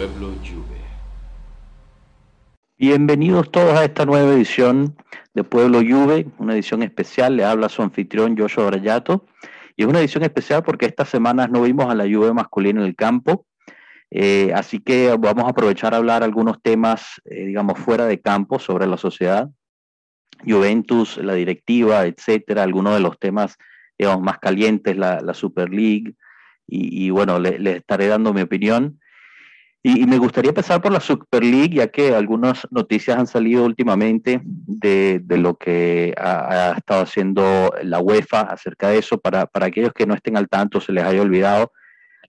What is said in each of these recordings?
Pueblo Juve. Bienvenidos todos a esta nueva edición de Pueblo Juve, una edición especial. Le habla su anfitrión Joshua Brayato. Y es una edición especial porque estas semanas no vimos a la Juve masculina en el campo. Eh, así que vamos a aprovechar a hablar algunos temas, eh, digamos, fuera de campo sobre la sociedad. Juventus, la directiva, etcétera, algunos de los temas, digamos, más calientes, la, Super League. Y, bueno, les le estaré dando mi opinión. Y, me gustaría empezar por la Super League, ya que algunas noticias han salido últimamente de, de lo que ha, estado haciendo la UEFA acerca de eso. Para, para aquellos que no estén al tanto, se les haya olvidado,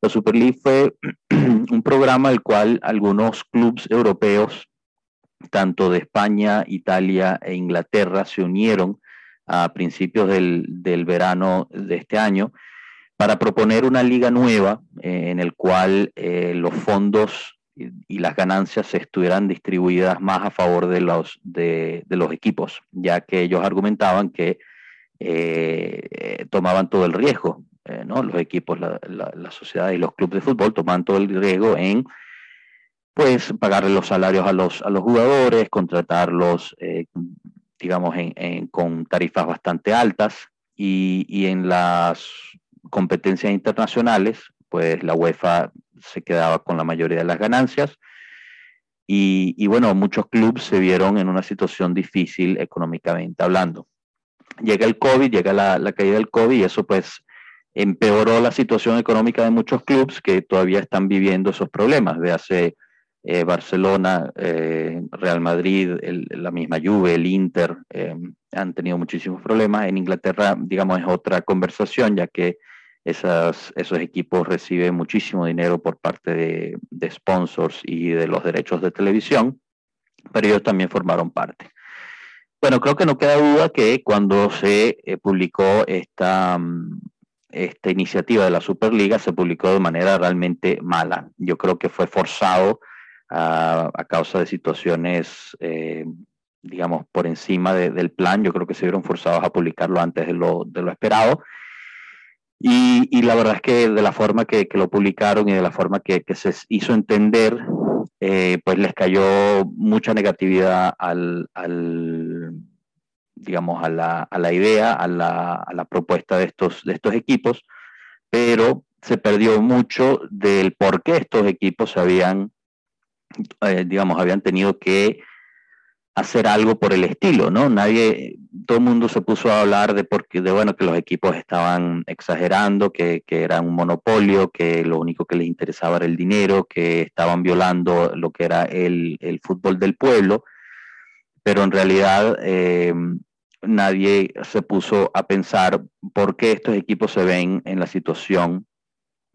la Super League fue un programa al cual algunos clubes europeos, tanto de España, Italia e Inglaterra, se unieron a principios del, del verano de este año para proponer una liga nueva eh, en el cual eh, los fondos y, las ganancias estuvieran distribuidas más a favor de los, de, los equipos, ya que ellos argumentaban que eh, tomaban todo el riesgo, ¿no? los equipos, la, la, sociedad y los clubes de fútbol tomaban todo el riesgo en pues pagarle los salarios a los, a los jugadores, contratarlos, digamos, con tarifas bastante altas y, y en las competencias internacionales, pues la UEFA se quedaba con la mayoría de las ganancias. Y, bueno, muchos clubes se vieron en una situación difícil económicamente hablando. Llega el COVID, llega la, caída del COVID y eso pues empeoró la situación económica de muchos clubes que todavía están viviendo esos problemas. Véase eh, Barcelona, eh, Real Madrid, la misma Juve, el Inter, eh, han tenido muchísimos problemas. En Inglaterra, digamos, es otra conversación, ya que esos equipos reciben muchísimo dinero por parte de, de, sponsors y de los derechos de televisión, pero ellos también formaron parte. Bueno, creo que no queda duda que cuando se publicó esta, mm, esta iniciativa de la Superliga, se publicó de manera realmente mala. Yo creo que fue forzado a, causa de situaciones, eh, digamos, por encima del plan. Yo creo que se vieron forzados a publicarlo antes de lo, esperado y, la verdad es que de la forma que, lo publicaron y de la forma que, se hizo entender, eh, pues les cayó mucha negatividad al, digamos, a la, idea, a la, propuesta de estos, de estos equipos, pero se perdió mucho del por qué estos equipos habían, eh, digamos, habían tenido que hacer algo por el estilo, ¿no? Nadie, todo el mundo se puso a hablar de porque, de bueno, que los equipos estaban exagerando, que, que era un monopolio, que lo único que les interesaba era el dinero, que estaban violando lo que era el, el fútbol del pueblo, pero en realidad eh, nadie se puso a pensar por qué estos equipos se ven en la situación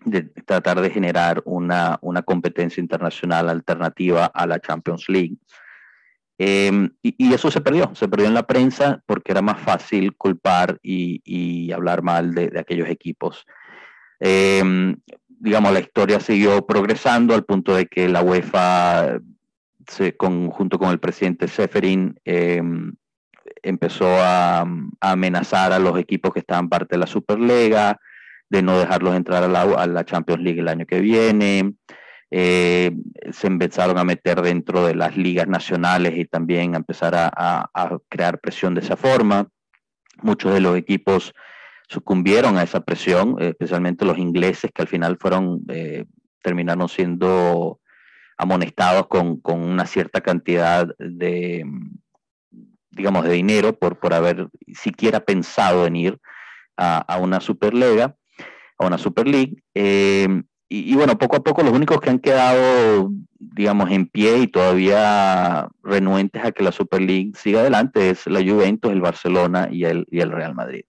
de tratar de generar una, una competencia internacional alternativa a la Champions League Em, y, eso se perdió, se perdió en la prensa porque era más fácil culpar y, hablar mal de, aquellos equipos. Em, digamos, la historia siguió progresando al punto de que la UEFA, junto con el presidente Seferin, em, empezó a, a, amenazar a los equipos que estaban parte de la Superliga, de no dejarlos entrar a la, a la Champions League el año que viene. Eh, se empezaron a meter dentro de las ligas nacionales y también a empezar a, crear presión de esa forma. Muchos de los equipos sucumbieron a esa presión, especialmente los ingleses que al final fueron, eh, terminaron siendo amonestados con, una cierta cantidad de, digamos, de dinero por, por haber siquiera pensado en ir a, una Superliga, a una Super League. Eh, y, bueno, poco a poco los únicos que han quedado, digamos, en pie y todavía renuentes a que la Super League siga adelante es la Juventus, el Barcelona y el, y el Real Madrid.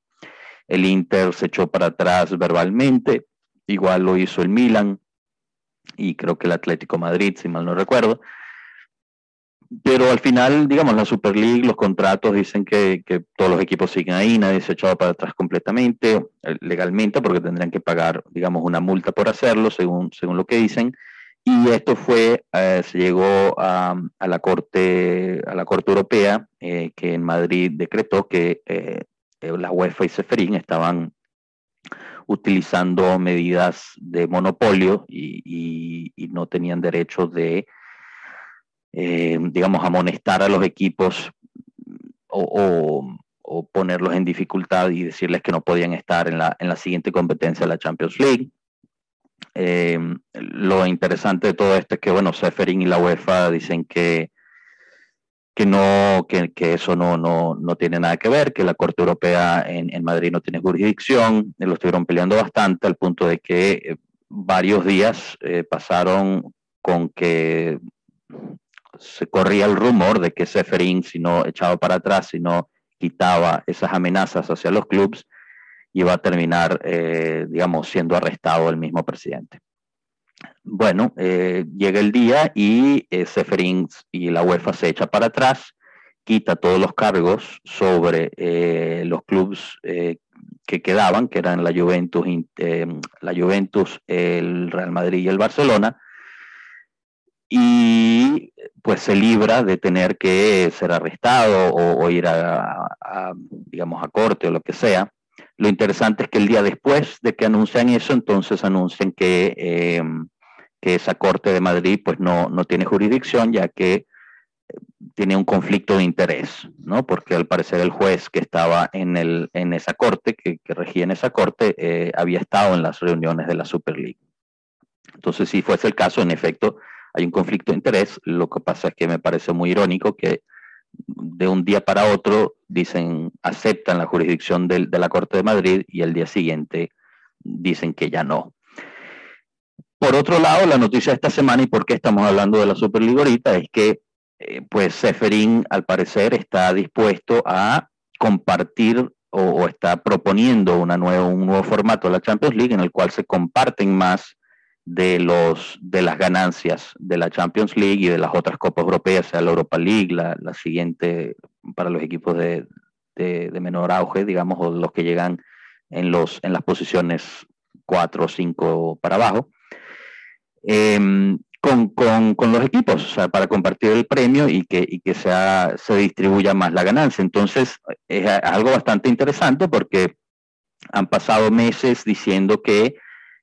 El Inter se echó para atrás verbalmente, igual lo hizo el Milan y creo que el Atlético Madrid, si mal no recuerdo. Pero al final, digamos, la Super League, los contratos dicen que, todos los equipos siguen ahí, nadie se ha echado para atrás completamente, eh, legalmente, porque tendrían que pagar, digamos, una multa por hacerlo, según, según lo que dicen. Y esto fue, eh, se llegó a, la Corte, a la Corte Europea, eh, que en Madrid decretó que la UEFA y Seferín estaban utilizando medidas de monopolio y, no tenían derecho de, eh, digamos, amonestar a los equipos o, ponerlos en dificultad y decirles que no podían estar en la, en la siguiente competencia de la Champions League. Eh, lo interesante de todo esto es que, bueno, Seferin y la UEFA dicen que que no, que, que eso no, no, no, tiene nada que ver, que la Corte Europea en, en, Madrid no tiene jurisdicción, lo estuvieron peleando bastante al punto de que eh, varios días eh, pasaron con que se corría el rumor de que Seferín, si no echaba para atrás, si no quitaba esas amenazas hacia los clubes, iba a terminar, eh, digamos, siendo arrestado el mismo presidente. Bueno, eh, llega el día y eh, Seferin y la UEFA se echa para atrás, quita todos los cargos sobre eh, los clubes que quedaban, que eran la Juventus, la Juventus, el Real Madrid y el Barcelona, y pues se libra de tener que ser arrestado o, ir a, digamos, a corte o lo que sea. Lo interesante es que el día después de que anuncian eso, entonces anuncian que que esa Corte de Madrid pues no, no tiene jurisdicción ya que eh, tiene un conflicto de interés, ¿no? Porque al parecer el juez que estaba en, el, en esa corte, que, que regía en esa corte, eh, había estado en las reuniones de la Super League. Entonces, si fuese el caso, en efecto, hay un conflicto de interés. Lo que pasa es que me parece muy irónico que de un día para otro dicen, aceptan la jurisdicción de, la Corte de Madrid y el día siguiente dicen que ya no. Por otro lado, la noticia de esta semana y por qué estamos hablando de la Superliga ahorita es que eh, pues Seferín al parecer está dispuesto a compartir o, está proponiendo un nuevo formato de la Champions League en el cual se comparten más de, los, de las ganancias de la Champions League y de las otras copas europeas, sea la Europa League, la, la siguiente para los equipos de, de, menor auge, digamos, o los que llegan en, los, en las posiciones 4 o 5 para abajo. Em, con, con, con, los equipos, o sea, para compartir el premio y que, y que sea, se distribuya más la ganancia. Entonces, es algo bastante interesante porque han pasado meses diciendo que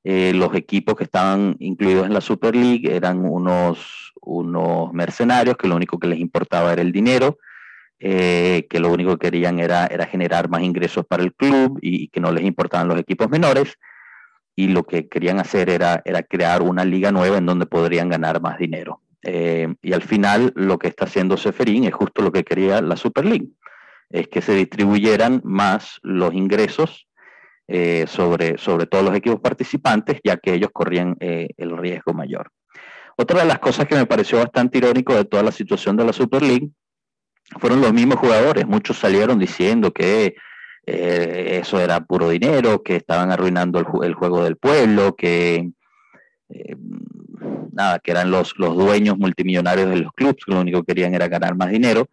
eh, los equipos que estaban incluidos en la Super League eran unos, unos mercenarios, que lo único que les importaba era el dinero, eh, que lo único que querían era, era generar más ingresos para el club y, que no les importaban los equipos menores y lo que querían hacer era, era crear una liga nueva en donde podrían ganar más dinero. Eh, y al final lo que está haciendo Seferín es justo lo que quería la Super League, es que se distribuyeran más los ingresos eh, sobre, sobre todos los equipos participantes, ya que ellos corrían eh, el riesgo mayor. Otra de las cosas que me pareció bastante irónico de toda la situación de la Super League fueron los mismos jugadores. Muchos salieron diciendo que eh, eso era puro dinero, que estaban arruinando el, juego del pueblo, que eh, nada, que eran los, los dueños multimillonarios de los clubes, que lo único que querían era ganar más dinero.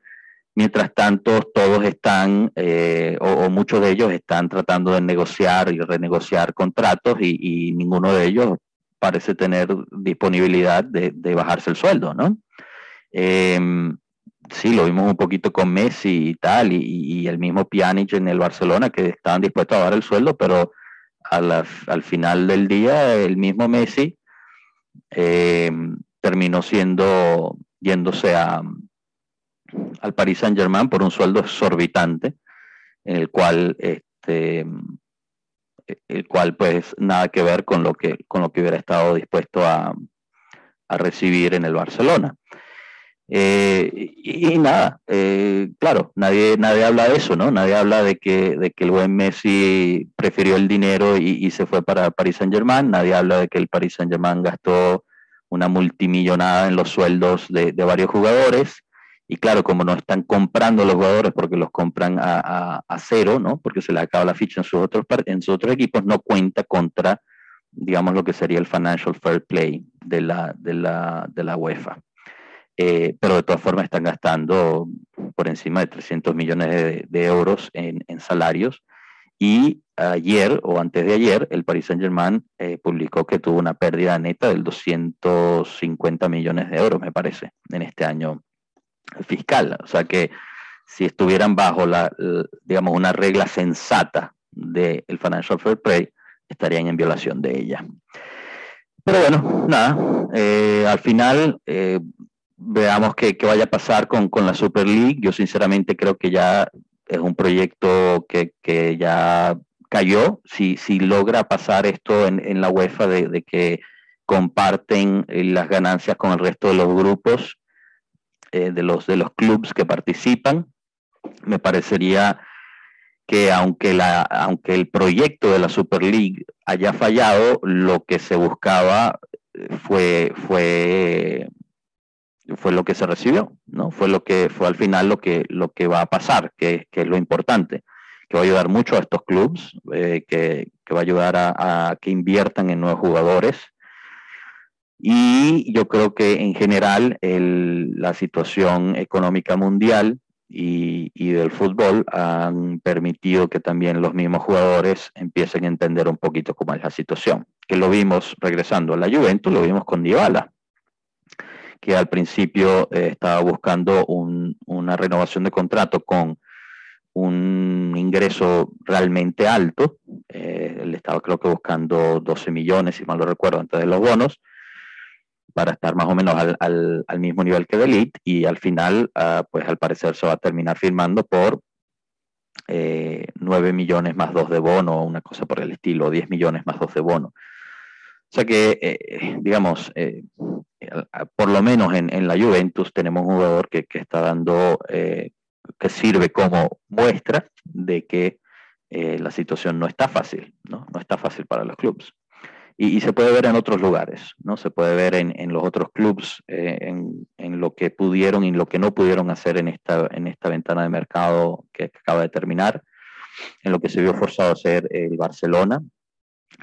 Mientras tanto, todos están, eh, o, muchos de ellos están tratando de negociar y renegociar contratos y, ninguno de ellos parece tener disponibilidad de, de bajarse el sueldo, ¿no? sí, lo vimos un poquito con Messi y tal, y, el mismo Pjanic en el Barcelona, que estaban dispuestos a dar el sueldo, pero al final del día el mismo Messi eh, terminó siendo, yéndose a, al Paris Saint Germain por un sueldo exorbitante, en el cual, este, el cual pues nada que ver con lo que, con lo que hubiera estado dispuesto a, a recibir en el Barcelona. Eh, y, nada, eh, claro, nadie, nadie habla de eso, ¿no? Nadie habla de que, de que el buen Messi prefirió el dinero y, se fue para Paris Saint Germain, nadie habla de que el Paris Saint Germain gastó una multimillonada en los sueldos de, varios jugadores. Y claro, como no están comprando los jugadores porque los compran a, a, cero, ¿no? Porque se le acaba la ficha en sus, otros, en sus otros equipos, no cuenta contra, digamos, lo que sería el financial fair play de la, de la, de la UEFA. Eh, pero de todas formas están gastando por encima de 300 millones de, euros en, salarios. Y ayer o antes de ayer, el Paris Saint-Germain eh, publicó que tuvo una pérdida neta del 250 millones de euros, me parece, en este año fiscal. O sea que si estuvieran bajo la, digamos, una regla sensata del Financial Fair Play, estarían en violación de ella. Pero bueno, nada, eh, al final eh, veamos qué, vaya a pasar con, con, la Super League. Yo sinceramente creo que ya es un proyecto que, que ya cayó. Si, si logra pasar esto en, en la UEFA de, de, que comparten las ganancias con el resto de los grupos, eh, de, los, de los clubes que participan, me parecería que aunque, la, aunque el proyecto de la Super League haya fallado, lo que se buscaba eh, fue, fue, fue lo que se recibió, ¿no? Fue lo que fue al final lo que, lo que va a pasar, que, que es lo importante, que va a ayudar mucho a estos clubes, eh, que, que, va a ayudar a, a, que inviertan en nuevos jugadores. Y yo creo que en general el, la situación económica mundial y, del fútbol han permitido que también los mismos jugadores empiecen a entender un poquito cómo es la situación. Que lo vimos regresando a la Juventus, lo vimos con Dybala, que al principio eh, estaba buscando una renovación de contrato con un ingreso realmente alto. Eh, él estaba creo que buscando 12 millones, si mal lo recuerdo, antes de los bonos para estar más o menos al, al, mismo nivel que Elite y al final, uh, pues al parecer se va a terminar firmando por eh, 9 millones más 2 de bono, una cosa por el estilo, 10 millones más 2 de bono. O sea que, eh, digamos, eh, por lo menos en, la Juventus tenemos un jugador que, que está dando, eh, que sirve como muestra de que la situación no está fácil, ¿no? No está fácil para los clubes y, y, se puede ver en otros lugares, ¿no? Se puede ver en, en los otros clubes, eh, en, en, lo que pudieron y lo que no pudieron hacer en esta, en esta ventana de mercado que, que acaba de terminar, en lo que se vio forzado a hacer el Barcelona,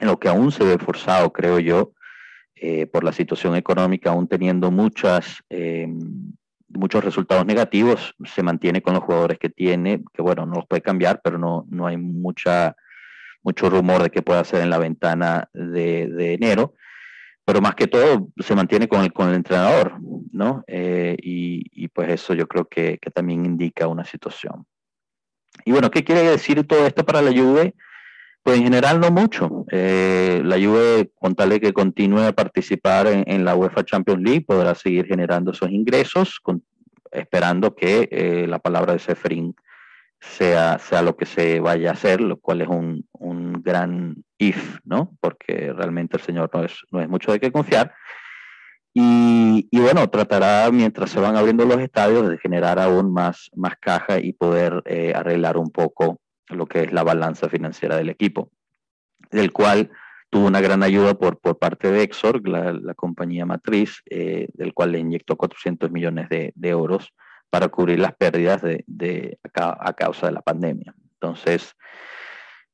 en lo que aún se ve forzado, creo yo, eh, por la situación económica, aún teniendo muchas, eh, muchos resultados negativos, se mantiene con los jugadores que tiene, que bueno, no los puede cambiar, pero no, no hay mucha mucho rumor de que pueda ser en la ventana de, enero, pero más que todo se mantiene con el, con el entrenador, ¿no? Eh, y, y, pues eso yo creo que, también indica una situación. Y bueno, ¿qué quiere decir todo esto para la Juve? Pues en general no mucho. Eh, la Juve, con tal de que continúe a participar en, la UEFA Champions League, podrá seguir generando esos ingresos, esperando que eh, la palabra de Seferín sea, sea lo que se vaya a hacer, lo cual es un, un gran if, ¿no? Porque realmente el Señor no es, no es mucho de qué confiar. Y, y, bueno, tratará mientras se van abriendo los estadios de generar aún más, más caja y poder eh, arreglar un poco lo que es la balanza financiera del equipo, del cual tuvo una gran ayuda por, por parte de Exor, la, la compañía matriz, eh, del cual le inyectó 400 millones de, de euros para cubrir las pérdidas de, a, causa de la pandemia. Entonces,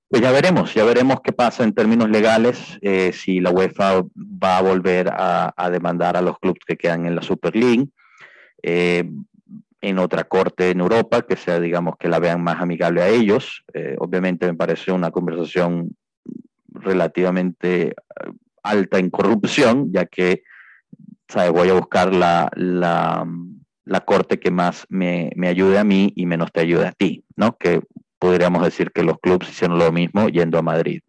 pues ya veremos, ya veremos qué pasa en términos legales, eh, si la UEFA va a volver a, a, demandar a los clubes que quedan en la Super League, eh, en otra corte en Europa, que sea, digamos, que la vean más amigable a ellos. Eh, obviamente me parece una conversación relativamente eh, alta en corrupción, ya que, ¿sabes? Voy a buscar la, la la corte que más me, me, ayude a mí y menos te ayude a ti, ¿no? Que podríamos decir que los clubes hicieron lo mismo yendo a Madrid.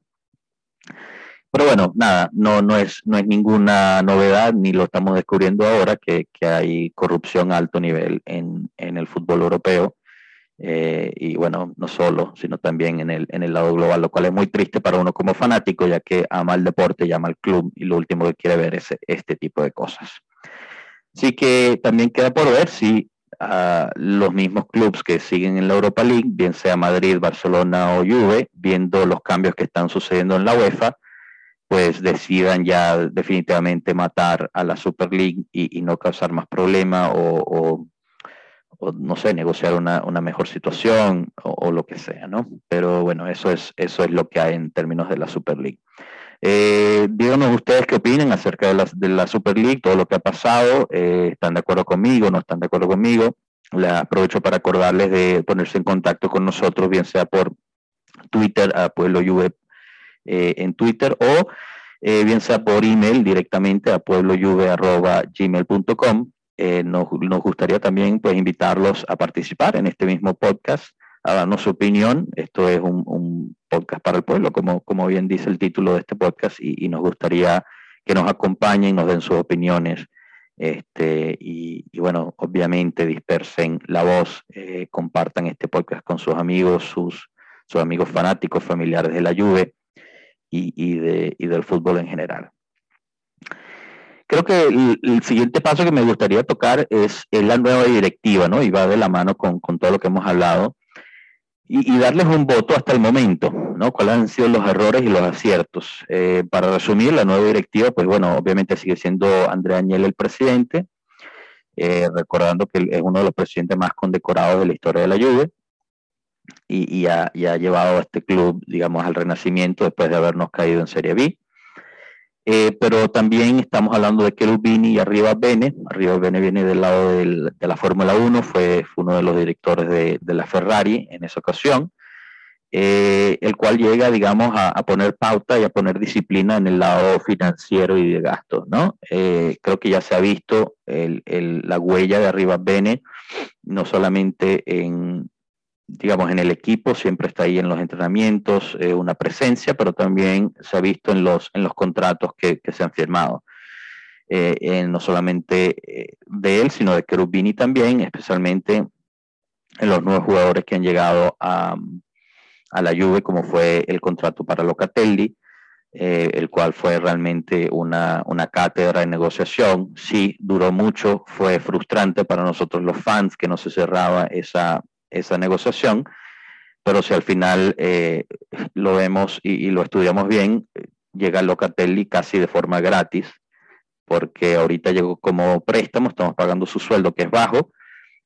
Pero bueno, nada, no, no, es, no es ninguna novedad, ni lo estamos descubriendo ahora, que, que hay corrupción a alto nivel en, en el fútbol europeo. Eh, y bueno, no solo, sino también en el, en el lado global, lo cual es muy triste para uno como fanático, ya que ama el deporte y ama el club y lo último que quiere ver es este tipo de cosas. Así que también queda por ver si uh, los mismos clubes que siguen en la Europa League, bien sea Madrid, Barcelona o Juve, viendo los cambios que están sucediendo en la UEFA, pues decidan ya definitivamente matar a la Super League y, no causar más problema o, no sé, negociar una, mejor situación o, o, lo que sea, ¿no? Pero bueno, eso es, eso es lo que hay en términos de la Super League. Eh, díganos ustedes qué opinan acerca de la, de la, Super League, todo lo que ha pasado, eh, están de acuerdo conmigo, no están de acuerdo conmigo. Le aprovecho para acordarles de ponerse en contacto con nosotros, bien sea por Twitter, a Pueblo Juve eh, en Twitter, o bien sea por email directamente a pueblojuve.gmail.com. Nos, nos gustaría también pues, invitarlos a participar en este mismo podcast a darnos su opinión. Esto es un, podcast para el pueblo, como, como bien dice el título de este podcast, y, nos gustaría que nos acompañen, nos den sus opiniones. Este, y, bueno, obviamente dispersen la voz, eh, compartan este podcast con sus amigos, sus, sus amigos fanáticos, familiares de la Juve y, y, de, y del fútbol en general. Creo que el, siguiente paso que me gustaría tocar es, la nueva directiva, ¿no? Y va de la mano con, con todo lo que hemos hablado. Y, darles un voto hasta el momento, ¿no? ¿Cuáles han sido los errores y los aciertos? Eh, para resumir, la nueva directiva, pues bueno, obviamente sigue siendo Andrea Añel el presidente, eh, recordando que es uno de los presidentes más condecorados de la historia de la Juve y, y, ha, y, ha, llevado a este club, digamos, al renacimiento después de habernos caído en Serie B. Eh, pero también estamos hablando de Cherubini y Arriba Bene. Arriba Bene viene del lado de la Fórmula 1, fue, uno de los directores de, la Ferrari en esa ocasión, eh, el cual llega, digamos, a, poner pauta y a poner disciplina en el lado financiero y de gastos, ¿no? Eh, creo que ya se ha visto la huella de Arriba Bene, no solamente en, digamos, en el equipo, siempre está ahí en los entrenamientos, eh, una presencia, pero también se ha visto en los, en los contratos que, se han firmado. Eh, no solamente eh, de él, sino de Cherubini también, especialmente en los nuevos jugadores que han llegado a, la Juve, como fue el contrato para Locatelli, el cual fue realmente una, una cátedra de negociación. Sí, duró mucho, fue frustrante para nosotros los fans que no se cerraba esa, esa negociación, pero si al final eh, lo vemos y, lo estudiamos bien, llega Locatelli casi de forma gratis, porque ahorita llegó como préstamo, estamos pagando su sueldo que es bajo,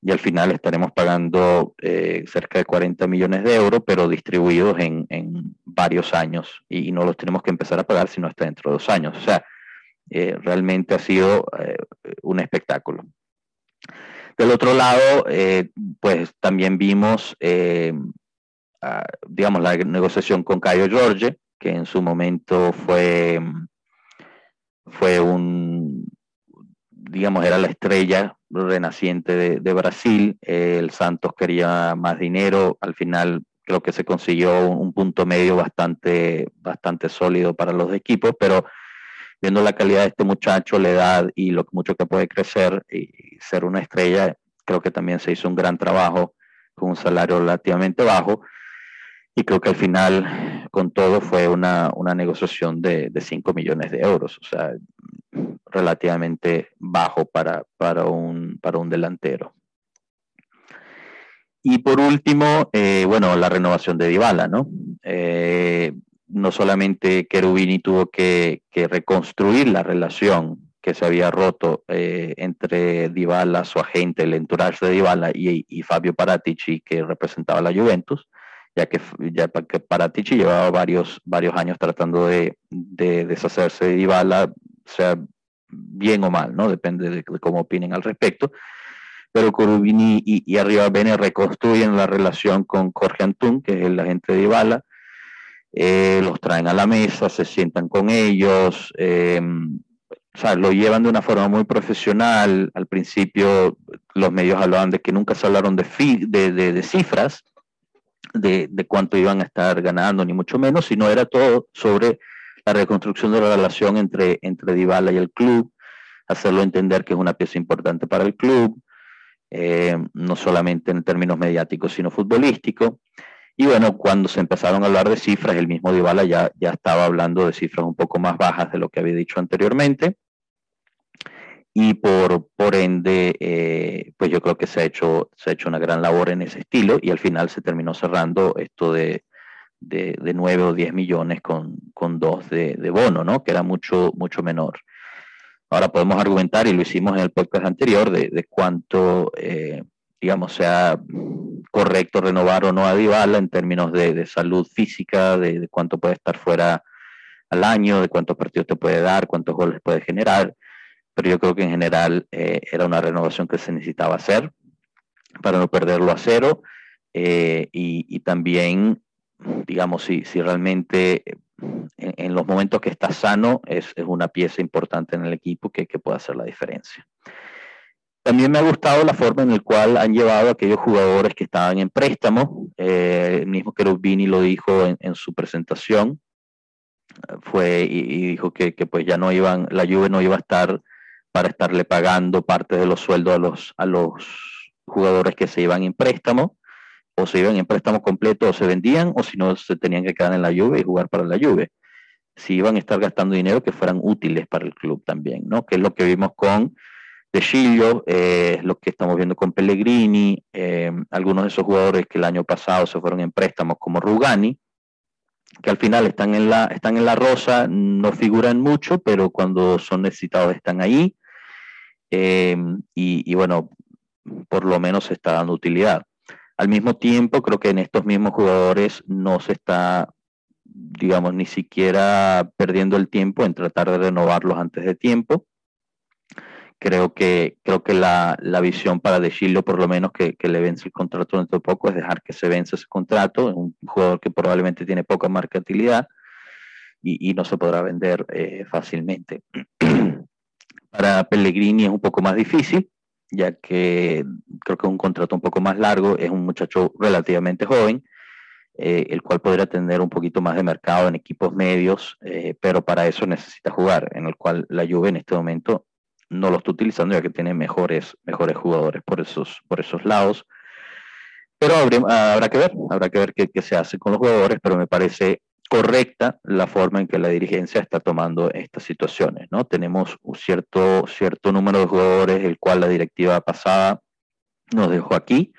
y al final estaremos pagando eh, cerca de 40 millones de euros, pero distribuidos en, varios años, y, no los tenemos que empezar a pagar sino hasta dentro de dos años. O sea, eh, realmente ha sido un espectáculo. Del otro lado, eh, pues también vimos, eh, digamos, la negociación con Caio Jorge, que en su momento fue, fue un, digamos, era la estrella renaciente de, Brasil. el Santos quería más dinero, al final creo que se consiguió un punto medio bastante, bastante sólido para los equipos, pero viendo la calidad de este muchacho, la edad y lo mucho que puede crecer y ser una estrella, creo que también se hizo un gran trabajo con un salario relativamente bajo. Y creo que al final, con todo, fue una, una negociación de, de 5 millones de euros, o sea, relativamente bajo para, para, un, para un delantero. Y por último, eh, bueno, la renovación de Dybala, ¿no? Eh, no solamente Cherubini tuvo que, reconstruir la relación que se había roto eh, entre Dybala, su agente, el entourage de Dybala y, Fabio Paratici, que representaba la Juventus, ya que, ya que Paratici llevaba varios, varios años tratando de, deshacerse de Dybala, sea bien o mal, ¿no? Depende de, cómo opinen al respecto. Pero Cherubini y, y Arriba Bene reconstruyen la relación con Jorge Antún, que es el agente de Dybala, eh, los traen a la mesa, se sientan con ellos, eh, o sea, lo llevan de una forma muy profesional. Al principio los medios hablaban de que nunca se hablaron de, de, de, cifras, de, de, cuánto iban a estar ganando, ni mucho menos, sino era todo sobre la reconstrucción de la relación entre, entre Dybala y el club, hacerlo entender que es una pieza importante para el club, eh, no solamente en términos mediáticos, sino futbolísticos. Y bueno, cuando se empezaron a hablar de cifras, el mismo Dybala ya, ya estaba hablando de cifras un poco más bajas de lo que había dicho anteriormente. Y por, por ende, eh, pues yo creo que se ha, hecho, se ha hecho una gran labor en ese estilo y al final se terminó cerrando esto de, de, de 9 o 10 millones con, con dos de, de, bono, ¿no? Que era mucho, mucho menor. Ahora podemos argumentar, y lo hicimos en el podcast anterior, de, de cuánto, eh, digamos, sea correcto renovar o no a Dybala en términos de, salud física, de, cuánto puede estar fuera al año, de cuántos partidos te puede dar, cuántos goles puede generar. Pero yo creo que en general eh, era una renovación que se necesitaba hacer para no perderlo a cero. Eh, y, también, digamos, si, si realmente en, los momentos que está sano es, es, una pieza importante en el equipo que, que puede hacer la diferencia. También me ha gustado la forma en la cual han llevado a aquellos jugadores que estaban en préstamo. Eh, el mismo Cherubini lo dijo en, su presentación. Fue y, dijo que, pues ya no iban, la Juve no iba a estar para estarle pagando parte de los sueldos a los, a los jugadores que se iban en préstamo, o se iban en préstamo completo o se vendían, o si no se tenían que quedar en la Juve y jugar para la Juve. Si iban a estar gastando dinero que fueran útiles para el club también, ¿no? Que es lo que vimos con De Chillo, eh, lo que estamos viendo con Pellegrini, eh, algunos de esos jugadores que el año pasado se fueron en préstamos como Rugani, que al final están en la, están en la rosa, no figuran mucho, pero cuando son necesitados están ahí. Eh, y, bueno, por lo menos se está dando utilidad. Al mismo tiempo, creo que en estos mismos jugadores no se está, digamos, ni siquiera perdiendo el tiempo en tratar de renovarlos antes de tiempo. Creo que, creo que la, la visión para De por lo menos que, que, le vence el contrato dentro de poco, es dejar que se vence ese contrato. Un jugador que probablemente tiene poca mercantilidad y, y no se podrá vender eh, fácilmente. Para Pellegrini es un poco más difícil, ya que creo que es un contrato un poco más largo, es un muchacho relativamente joven, eh, el cual podría tener un poquito más de mercado en equipos medios, eh, pero para eso necesita jugar, en el cual la Juve en este momento no lo está utilizando ya que tiene mejores, mejores jugadores por esos, por esos lados. Pero habrá, que ver, habrá que ver qué, se hace con los jugadores, pero me parece correcta la forma en que la dirigencia está tomando estas situaciones, ¿no? Tenemos un cierto, cierto número de jugadores, el cual la directiva pasada nos dejó aquí.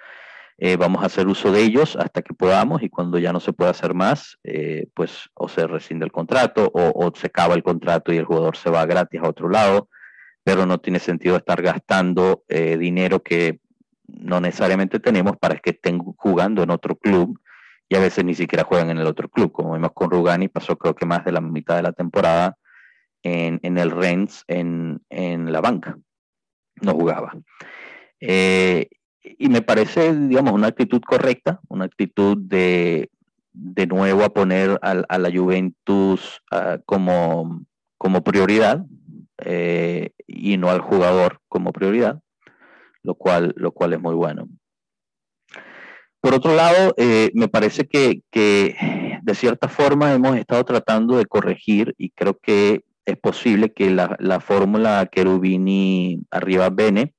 Eh, vamos a hacer uso de ellos hasta que podamos y cuando ya no se pueda hacer más, eh, pues o se rescinde el contrato o, se acaba el contrato y el jugador se va gratis a otro lado, pero no tiene sentido estar gastando eh, dinero que no necesariamente tenemos para que estén jugando en otro club y a veces ni siquiera juegan en el otro club, como vimos con Rugani, pasó creo que más de la mitad de la temporada en, el Rennes en, la banca, no jugaba. Eh, y me parece, digamos, una actitud correcta, una actitud de, de nuevo a poner a, la Juventus como, como prioridad eh, y no al jugador como prioridad, lo cual, lo cual es muy bueno. Por otro lado, eh, me parece que, de cierta forma hemos estado tratando de corregir y creo que es posible que la, la fórmula Cherubini arriba Bene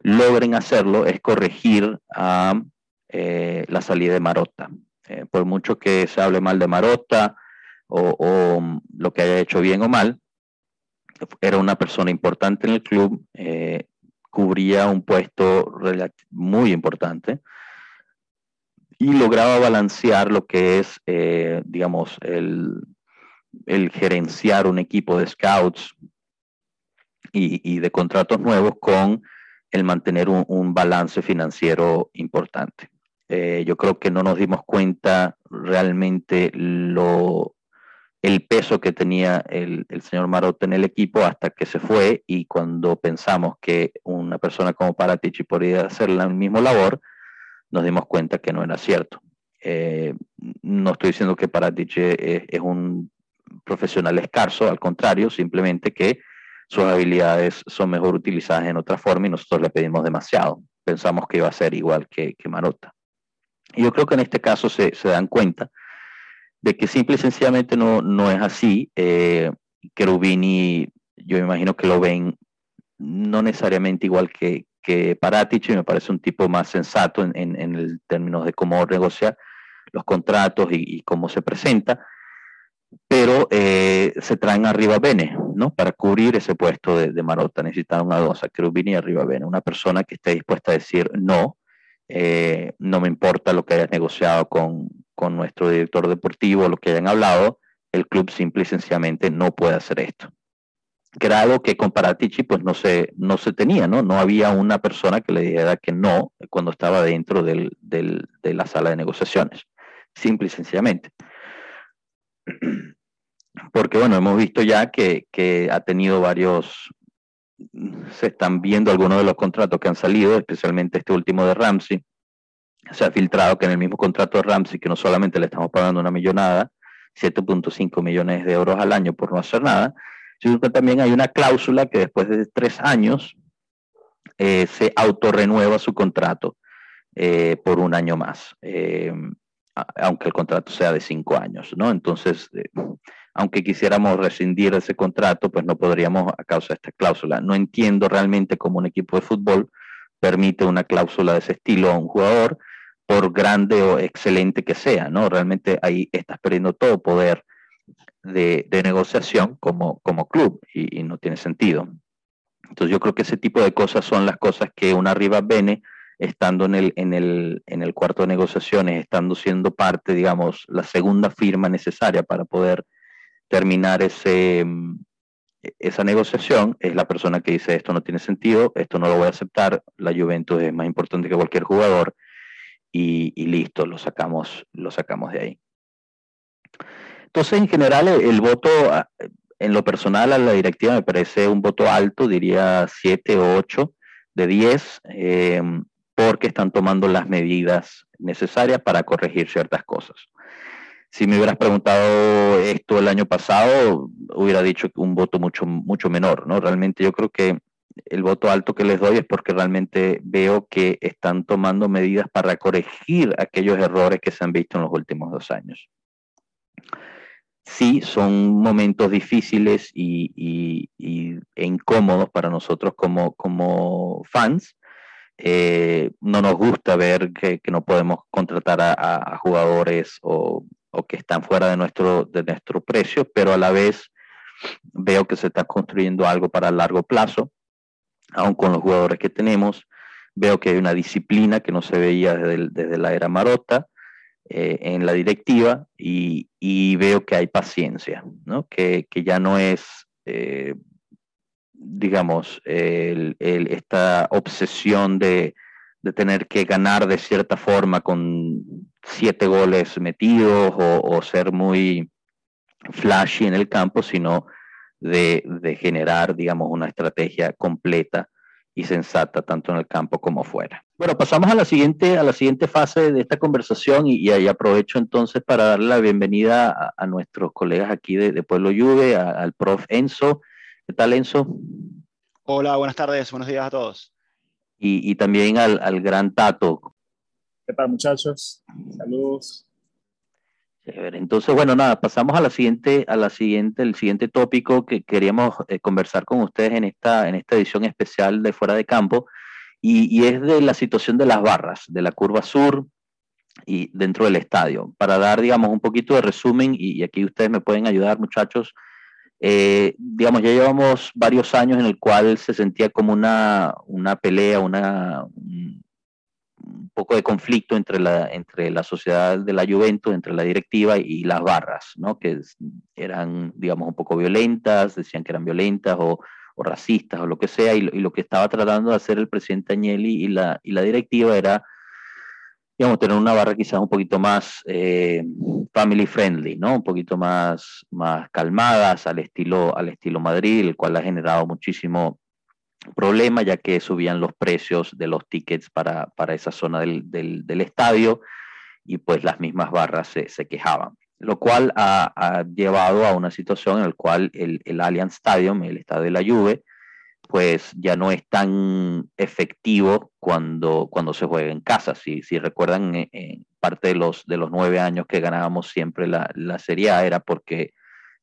logren hacerlo, es corregir eh, la salida de Marotta. Eh, por mucho que se hable mal de Marotta o, o, lo que haya hecho bien o mal, era una persona importante en el club, cubría un puesto muy importante y lograba balancear lo que es, eh, digamos, el, gerenciar un equipo de scouts y, de contratos nuevos con el mantener un, un balance financiero importante. Eh, yo creo que no nos dimos cuenta realmente lo, el peso que tenía el, el, señor Marotta en el equipo hasta que se fue y cuando pensamos que una persona como Paratici podría hacer la misma labor, nos dimos cuenta que no era cierto. Eh, no estoy diciendo que Paratiche es, un profesional escaso, al contrario, simplemente que sus habilidades son mejor utilizadas en otra forma y nosotros le pedimos demasiado. Pensamos que iba a ser igual que, que Marota. Yo creo que en este caso se, se, dan cuenta de que simple y sencillamente no, no es así. Eh, Cherubini, yo me imagino que lo ven no necesariamente igual que, que Paratici me parece un tipo más sensato en, en, en el términos de cómo negocia los contratos y, cómo se presenta, pero eh, se traen arriba Bene, ¿no? Para cubrir ese puesto de, de Marota necesitan una dos, a Cherubini y arriba Bene, una persona que esté dispuesta a decir no, eh, no me importa lo que hayas negociado con, con nuestro director deportivo, lo que hayan hablado, el club simple y sencillamente no puede hacer esto algo que con Paratici pues no se, no se tenía, ¿no? No había una persona que le dijera que no cuando estaba dentro del, del, de la sala de negociaciones, simple y sencillamente. Porque bueno, hemos visto ya que ha tenido varios, se están viendo algunos de los contratos que han salido, especialmente este último de Ramsey. Se ha filtrado que en el mismo contrato de Ramsey, que no solamente le estamos pagando una millonada, 7.5 millones de euros al año por no hacer nada, sino que también hay una cláusula que después de tres años eh, se autorrenueva su contrato eh, por un año más, eh, aunque el contrato sea de cinco años, ¿no? Entonces, aunque quisiéramos rescindir ese contrato, pues no podríamos a causa de esta cláusula. No entiendo realmente cómo un equipo de fútbol permite una cláusula de ese estilo a un jugador, por grande o excelente que sea, ¿no? Realmente ahí estás perdiendo todo poder de, negociación como, club y, no tiene sentido. Entonces yo creo que ese tipo de cosas son las cosas que una Riva Bene, estando en el, cuarto de negociaciones, estando siendo parte, digamos, la segunda firma necesaria para poder terminar ese, esa negociación, es la persona que dice esto no tiene sentido, esto no lo voy a aceptar, la Juventus es más importante que cualquier jugador y, listo, lo sacamos, lo sacamos de ahí. Entonces, en general, el, voto, en lo personal, a la directiva me parece un voto alto, diría 7 o 8 de 10, eh, porque están tomando las medidas necesarias para corregir ciertas cosas. Si me hubieras preguntado esto el año pasado, hubiera dicho un voto mucho, mucho menor, ¿no? Realmente yo creo que el voto alto que les doy es porque realmente veo que están tomando medidas para corregir aquellos errores que se han visto en los últimos dos años. Sí, son momentos difíciles y, e incómodos para nosotros como, como fans. Eh, no nos gusta ver que, no podemos contratar a, jugadores o, o, que están fuera de nuestro, de nuestro precio, pero a la vez veo que se está construyendo algo para largo plazo aún con los jugadores que tenemos. Veo que hay una disciplina que no se veía desde, la era Marota eh, en la directiva y, veo que hay paciencia, que, ya no es, eh, digamos, esta obsesión de, tener que ganar de cierta forma con siete goles metidos o ser muy flashy en el campo, sino de, generar, digamos, una estrategia completa y sensata, tanto en el campo como fuera. Bueno, pasamos a la siguiente, a la siguiente fase de esta conversación y, ahí aprovecho entonces para darle la bienvenida a, nuestros colegas aquí de, Pueblo Juve, al prof Enzo. ¿Qué tal, Enzo? Hola, buenas tardes, buenos días a todos. Y, y también al, al gran Tato. ¿Qué tal, muchachos? Saludos. Entonces, bueno, nada, pasamos a la siguiente, a la siguiente, el siguiente tópico que queríamos eh, conversar con ustedes en esta, en esta edición especial de Fuera de Campo, y, es de la situación de las barras, de la curva sur y dentro del estadio. Para dar, digamos, un poquito de resumen, y, aquí ustedes me pueden ayudar, muchachos, eh, digamos, ya llevamos varios años en el cual se sentía como una, una pelea, una, un poco de conflicto entre la, entre la sociedad de la Juventus, entre la directiva y las barras, ¿no? que eran, digamos, un poco violentas, decían que eran violentas o, o racistas o lo que sea, y lo, que estaba tratando de hacer el presidente Agnelli y la, y la directiva era, digamos, tener una barra quizás un poquito más eh, family friendly, ¿no? Un poquito más, más calmadas al estilo, al estilo Madrid, el cual ha generado muchísimo problema ya que subían los precios de los tickets para, para esa zona del, del, estadio y pues las mismas barras se, se quejaban, lo cual ha, ha, llevado a una situación en la cual el, el Allianz Stadium, el estadio de la Juve, pues ya no es tan efectivo cuando, cuando se juega en casa. Si, si recuerdan, en, eh, parte de los, de los nueve años que ganábamos siempre la, la Serie A era porque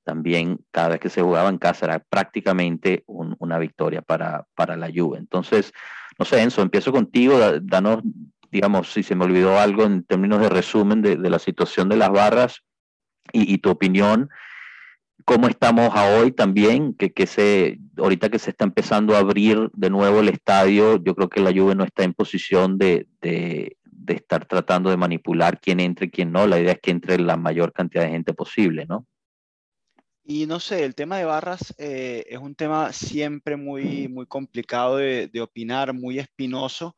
también cada vez que se jugaba en casa era prácticamente una victoria para, para la Juve. Entonces, no sé, Enzo, empiezo contigo, danos, digamos, si se me olvidó algo en términos de resumen de, la situación de las barras y, tu opinión. ¿Cómo estamos a hoy también? Que, que se, ahorita que se está empezando a abrir de nuevo el estadio, yo creo que la Juve no está en posición de, de, de estar tratando de manipular quién entre y quién no. La idea es que entre la mayor cantidad de gente posible, ¿no? Y no sé, el tema de barras eh, es un tema siempre muy, muy complicado de, opinar, muy espinoso,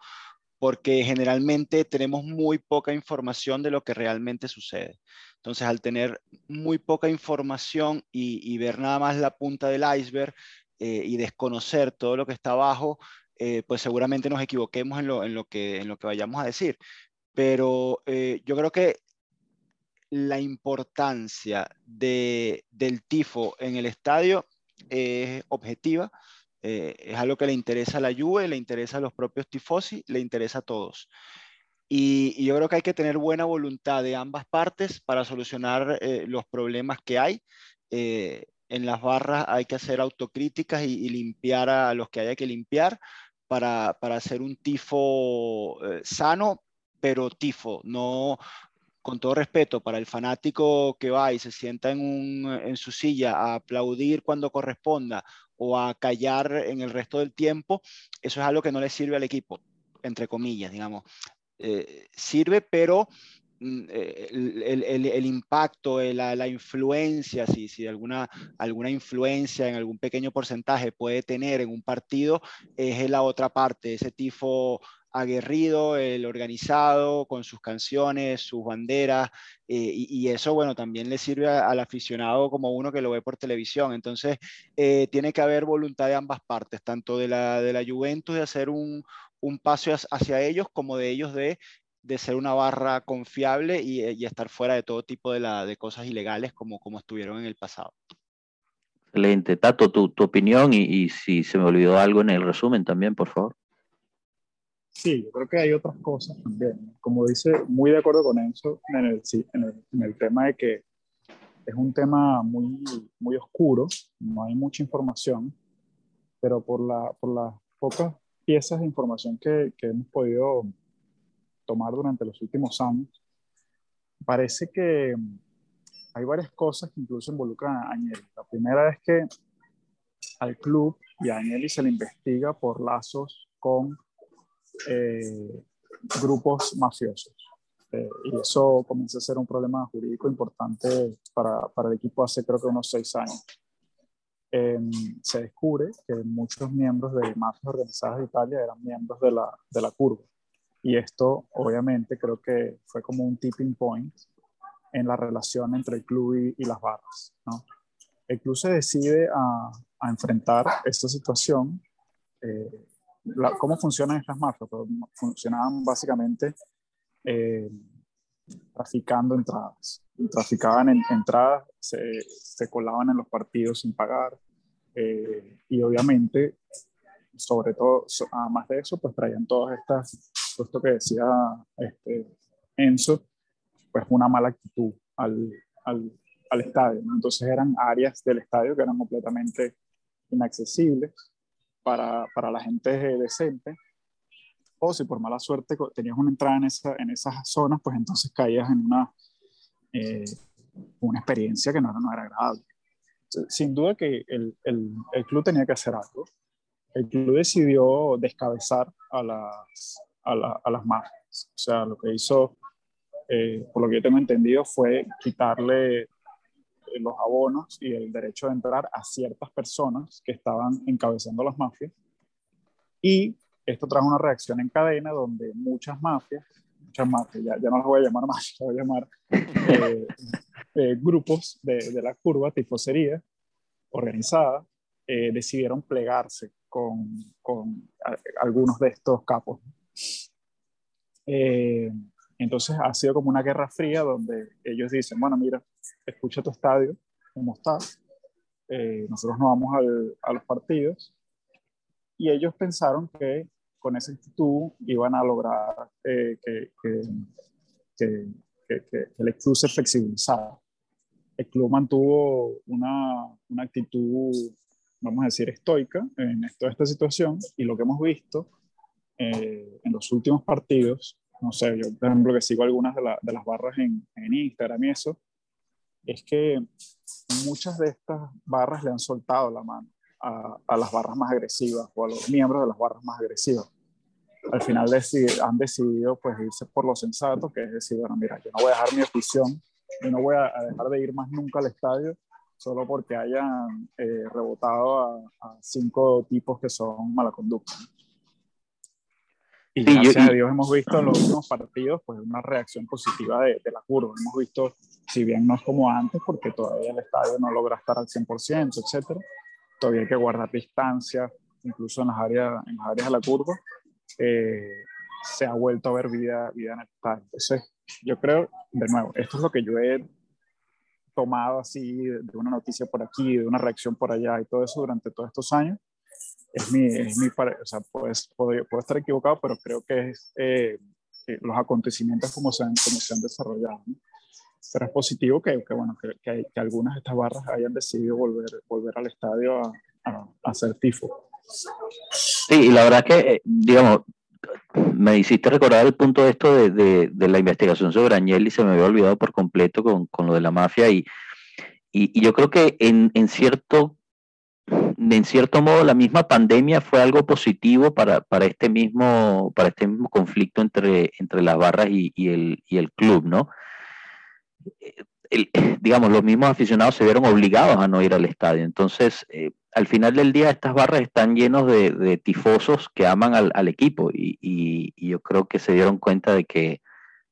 porque generalmente tenemos muy poca información de lo que realmente sucede. Entonces, al tener muy poca información y, ver nada más la punta del iceberg eh, y desconocer todo lo que está abajo, eh, pues seguramente nos equivoquemos en lo, en lo, que, en lo que vayamos a decir. Pero yo creo que la importancia de, del tifo en el estadio es objetiva. Eh, es algo que le interesa a la Juve, le interesa a los propios tifosi, le interesa a todos. Y, yo creo que hay que tener buena voluntad de ambas partes para solucionar eh, los problemas que hay. Eh, en las barras hay que hacer autocríticas y, limpiar a los que haya que limpiar para, para hacer un tifo sano, pero tifo, no, con todo respeto, para el fanático que va y se sienta en, un, en, su silla a aplaudir cuando corresponda o a callar en el resto del tiempo, eso es algo que no le sirve al equipo, entre comillas, digamos. Eh, sirve, pero mm, eh, el, el, el, impacto, eh, la, la, influencia, si, si alguna, alguna influencia en algún pequeño porcentaje puede tener en un partido, es la otra parte, ese tifo aguerrido, el organizado, con sus canciones, sus banderas, eh, y, eso, bueno, también le sirve al aficionado como uno que lo ve por televisión. Entonces, eh, tiene que haber voluntad de ambas partes, tanto de la, de la Juventus de hacer un, un paso hacia ellos, como de ellos de, de ser una barra confiable y, y, estar fuera de todo tipo de, la, de cosas ilegales como, como estuvieron en el pasado. Excelente. Tato, tu, tu opinión y si se me olvidó algo en el resumen también, por favor. Sí, yo creo que hay otras cosas también. Como dice, muy de acuerdo con eso en el, en el, en el tema de que es un tema muy, muy oscuro, no hay mucha información, pero por, la, por las pocas piezas de información que, que, hemos podido tomar durante los últimos años, parece que hay varias cosas que incluso involucran a Agnelli. La primera es que al club y a Agnelli se le investiga por lazos con eh, grupos mafiosos. Eh, y eso comienza a ser un problema jurídico importante para, para el equipo hace creo que unos seis años. Em, se descubre que muchos miembros de mafias organizadas de Italia eran miembros de la, de la curva. Y esto, obviamente, creo que fue como un tipping point en la relación entre el club y, y las barras. ¿no? El club se decide a, a enfrentar esta situación eh, cómo funcionan estas mafias. Pues, funcionaban básicamente eh, traficando entradas. Traficaban en, entradas, se, colaban en los partidos sin pagar eh, y obviamente, sobre todo, además de eso, pues traían todas estas, esto que decía este, Enzo, pues una mala actitud al, al, al estadio. Entonces eran áreas del estadio que eran completamente inaccesibles para, para la gente decente, o si por mala suerte tenías una entrada en, esa, en esas zonas, pues entonces caías en una, eh, una experiencia que no, no era agradable. Sin duda que el, el, el, club tenía que hacer algo. El club decidió descabezar a las, a, la, a las mafias. O sea, lo que hizo, eh, por lo que yo tengo entendido, fue quitarle los abonos y el derecho de entrar a ciertas personas que estaban encabezando las mafias. Y esto trajo una reacción en cadena donde muchas mafias, muchas mafias, ya, ya no las voy a llamar mafias, voy a llamar eh, eh, grupos de, de, la curva, tifosería organizada, eh, decidieron plegarse con, con algunos de estos capos. Entonces ha sido como una guerra fría donde ellos dicen, bueno, mira, escucha tu estadio, cómo está, eh, nosotros no vamos al, a los partidos. Y ellos pensaron que con esa actitud iban a lograr eh, que, que, que, que, el club se flexibilizara. El club mantuvo una, una actitud, vamos a decir, estoica en toda esta situación y lo que hemos visto eh, en los últimos partidos no sé, yo por ejemplo que sigo algunas de, la, de las barras en, en, Instagram y eso, es que muchas de estas barras le han soltado la mano a, a las barras más agresivas o a los miembros de las barras más agresivas. Al final han decidido pues irse por lo sensato, que es decir, bueno, mira, yo no voy a dejar mi afición, yo no voy a, dejar de ir más nunca al estadio solo porque hayan eh, rebotado a, a, cinco tipos que son mala conducta. Y gracias yo, a Dios hemos visto en los últimos partidos pues una reacción positiva de, de, la curva. Hemos visto, si bien no es como antes, porque todavía el estadio no logra estar al 100%, etcétera, todavía hay que guardar distancia, incluso en las áreas, en las áreas de la curva, eh, se ha vuelto a ver vida, vida en el estadio. Entonces, yo creo, de nuevo, esto es lo que yo he tomado así de una noticia por aquí, de una reacción por allá y todo eso durante todos estos años es mi, es mi o sea, pues, puedo, puedo, estar equivocado, pero creo que es eh, los acontecimientos como se han, como se han desarrollado. Pero es positivo que, que bueno, que, que, algunas de estas barras hayan decidido volver, volver al estadio a, a, hacer tifo. Sí, y la verdad que, eh, digamos, me hiciste recordar el punto de esto de, de, de la investigación sobre Agnelli, se me había olvidado por completo con, con lo de la mafia y, y, y yo creo que en, en, cierto en cierto modo la misma pandemia fue algo positivo para, para, este, mismo, para este mismo conflicto entre, entre las barras y, y, el, y el club, ¿no? El, digamos, los mismos aficionados se vieron obligados a no ir al estadio. Entonces, eh, al final del día, estas barras están llenos de, de tifosos que aman al, al equipo y, y, yo creo que se dieron cuenta de que,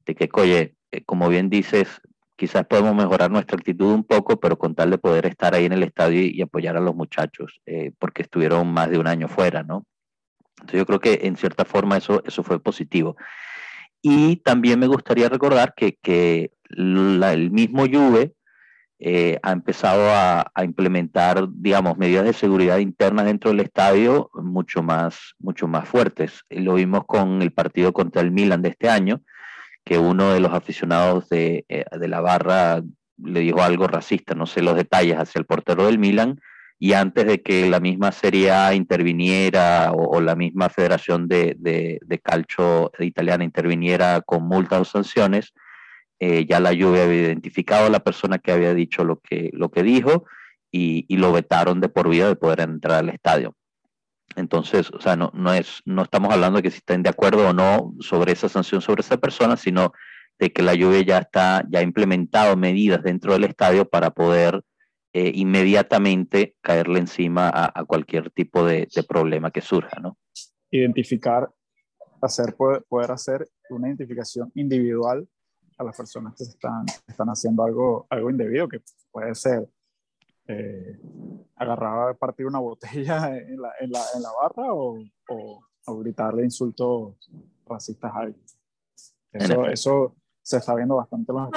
de que oye, eh, como bien dices, quizás podemos mejorar nuestra actitud un poco, pero con tal de poder estar ahí en el estadio y, apoyar a los muchachos, eh, porque estuvieron más de un año fuera, ¿no? Entonces yo creo que en cierta forma eso, eso fue positivo. Y también me gustaría recordar que, que el mismo Juve eh, ha empezado a, a, implementar, digamos, medidas de seguridad interna dentro del estadio mucho más, mucho más fuertes. Lo vimos con el partido contra el Milan de este año, que uno de los aficionados de, eh, de, la barra le dijo algo racista, no sé los detalles, hacia el portero del Milan, y antes de que la misma Serie A interviniera o, la misma Federación de, de, de, Calcio italiana interviniera con multas o sanciones, eh, ya la lluvia había identificado a la persona que había dicho lo que, lo que dijo y, y lo vetaron de por vida de poder entrar al estadio. Entonces, o sea, no, no, es, no estamos hablando de que si estén de acuerdo o no sobre esa sanción sobre esa persona, sino de que la lluvia ya está, ya ha implementado medidas dentro del estadio para poder eh, inmediatamente caerle encima a, cualquier tipo de, de, problema que surja, ¿no? Identificar, hacer, poder, hacer una identificación individual a las personas que están, están haciendo algo, algo indebido, que puede ser eh, agarraba a partir una botella en la, en la, en la barra o, o, o, gritarle insultos racistas a alguien. Eso, eso se está viendo bastante en los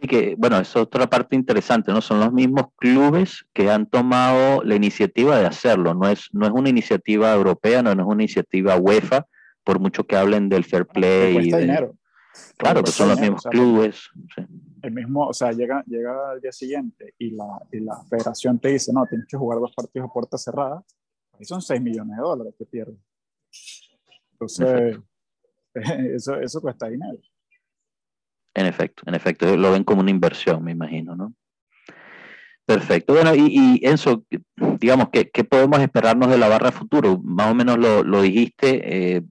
Sí, que bueno, es otra parte interesante, ¿no? Son los mismos clubes que han tomado la iniciativa de hacerlo, no es, no es una iniciativa europea, no, no es una iniciativa UEFA, por mucho que hablen del fair play. y de... dinero. Claro, que son los mismos o sea, clubes. Sí el mismo, o sea, llega, llega al día siguiente y la, y la federación te dice, no, tienes que jugar dos partidos a puerta cerrada, ahí son 6 millones de dólares que pierdes. Entonces, eso, eso cuesta dinero. En efecto, en efecto, lo ven como una inversión, me imagino, ¿no? Perfecto. Bueno, y, y Enzo, digamos, ¿qué, ¿qué, podemos esperarnos de la barra futuro? Más o menos lo, lo dijiste, eh,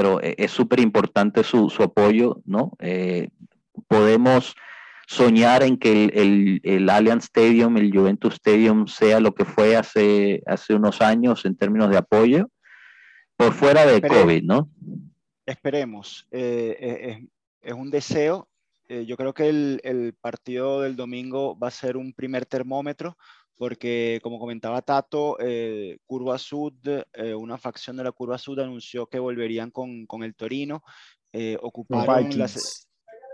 pero es súper importante su, su, apoyo, ¿no? Eh, podemos soñar en que el, el, el, Allianz Stadium, el Juventus Stadium sea lo que fue hace, hace unos años en términos de apoyo, por fuera de Espere, COVID, ¿no? Esperemos. Eh, eh, es, es, un deseo. Eh, yo creo que el, el, partido del domingo va a ser un primer termómetro, porque como comentaba Tato, eh, Curva Sud, eh, una facción de la Curva Sud anunció que volverían con, con el Torino. ocuparon las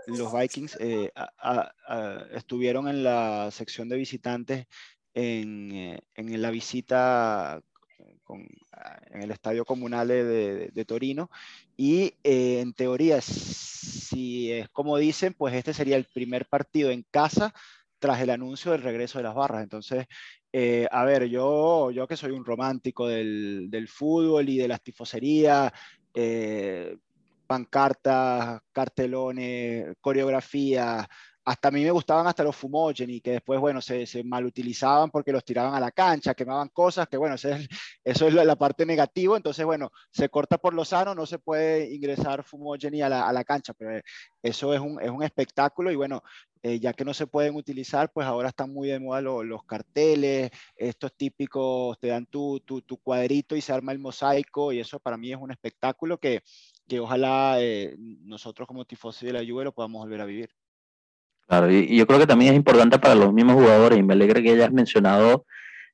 los Vikings eh, a, a, a, estuvieron en la sección de visitantes en, eh, en la visita con, en el estadio comunal de, de, de Torino y eh, en teoría si es como dicen pues este sería el primer partido en casa tras el anuncio del regreso de las barras entonces eh, a ver yo yo que soy un romántico del, del fútbol y de las tifoserías eh, pancartas, cartelones, coreografía. Hasta a mí me gustaban hasta los fumogeni, que después, bueno, se, se malutilizaban porque los tiraban a la cancha, quemaban cosas, que bueno, eso es, eso es la, parte negativa. Entonces, bueno, se corta por lo sano, no se puede ingresar fumogeni a la, a la cancha, pero eso es un, es un espectáculo y bueno, eh, ya que no se pueden utilizar, pues ahora están muy de moda los carteles, estos típicos, te dan tu, tu, tu, cuadrito y se arma el mosaico y eso para mí es un espectáculo que, que ojalá eh, nosotros como tifosi de la Juve lo podamos volver a vivir. Claro, y, y, yo creo que también es importante para los mismos jugadores y me alegra que hayas mencionado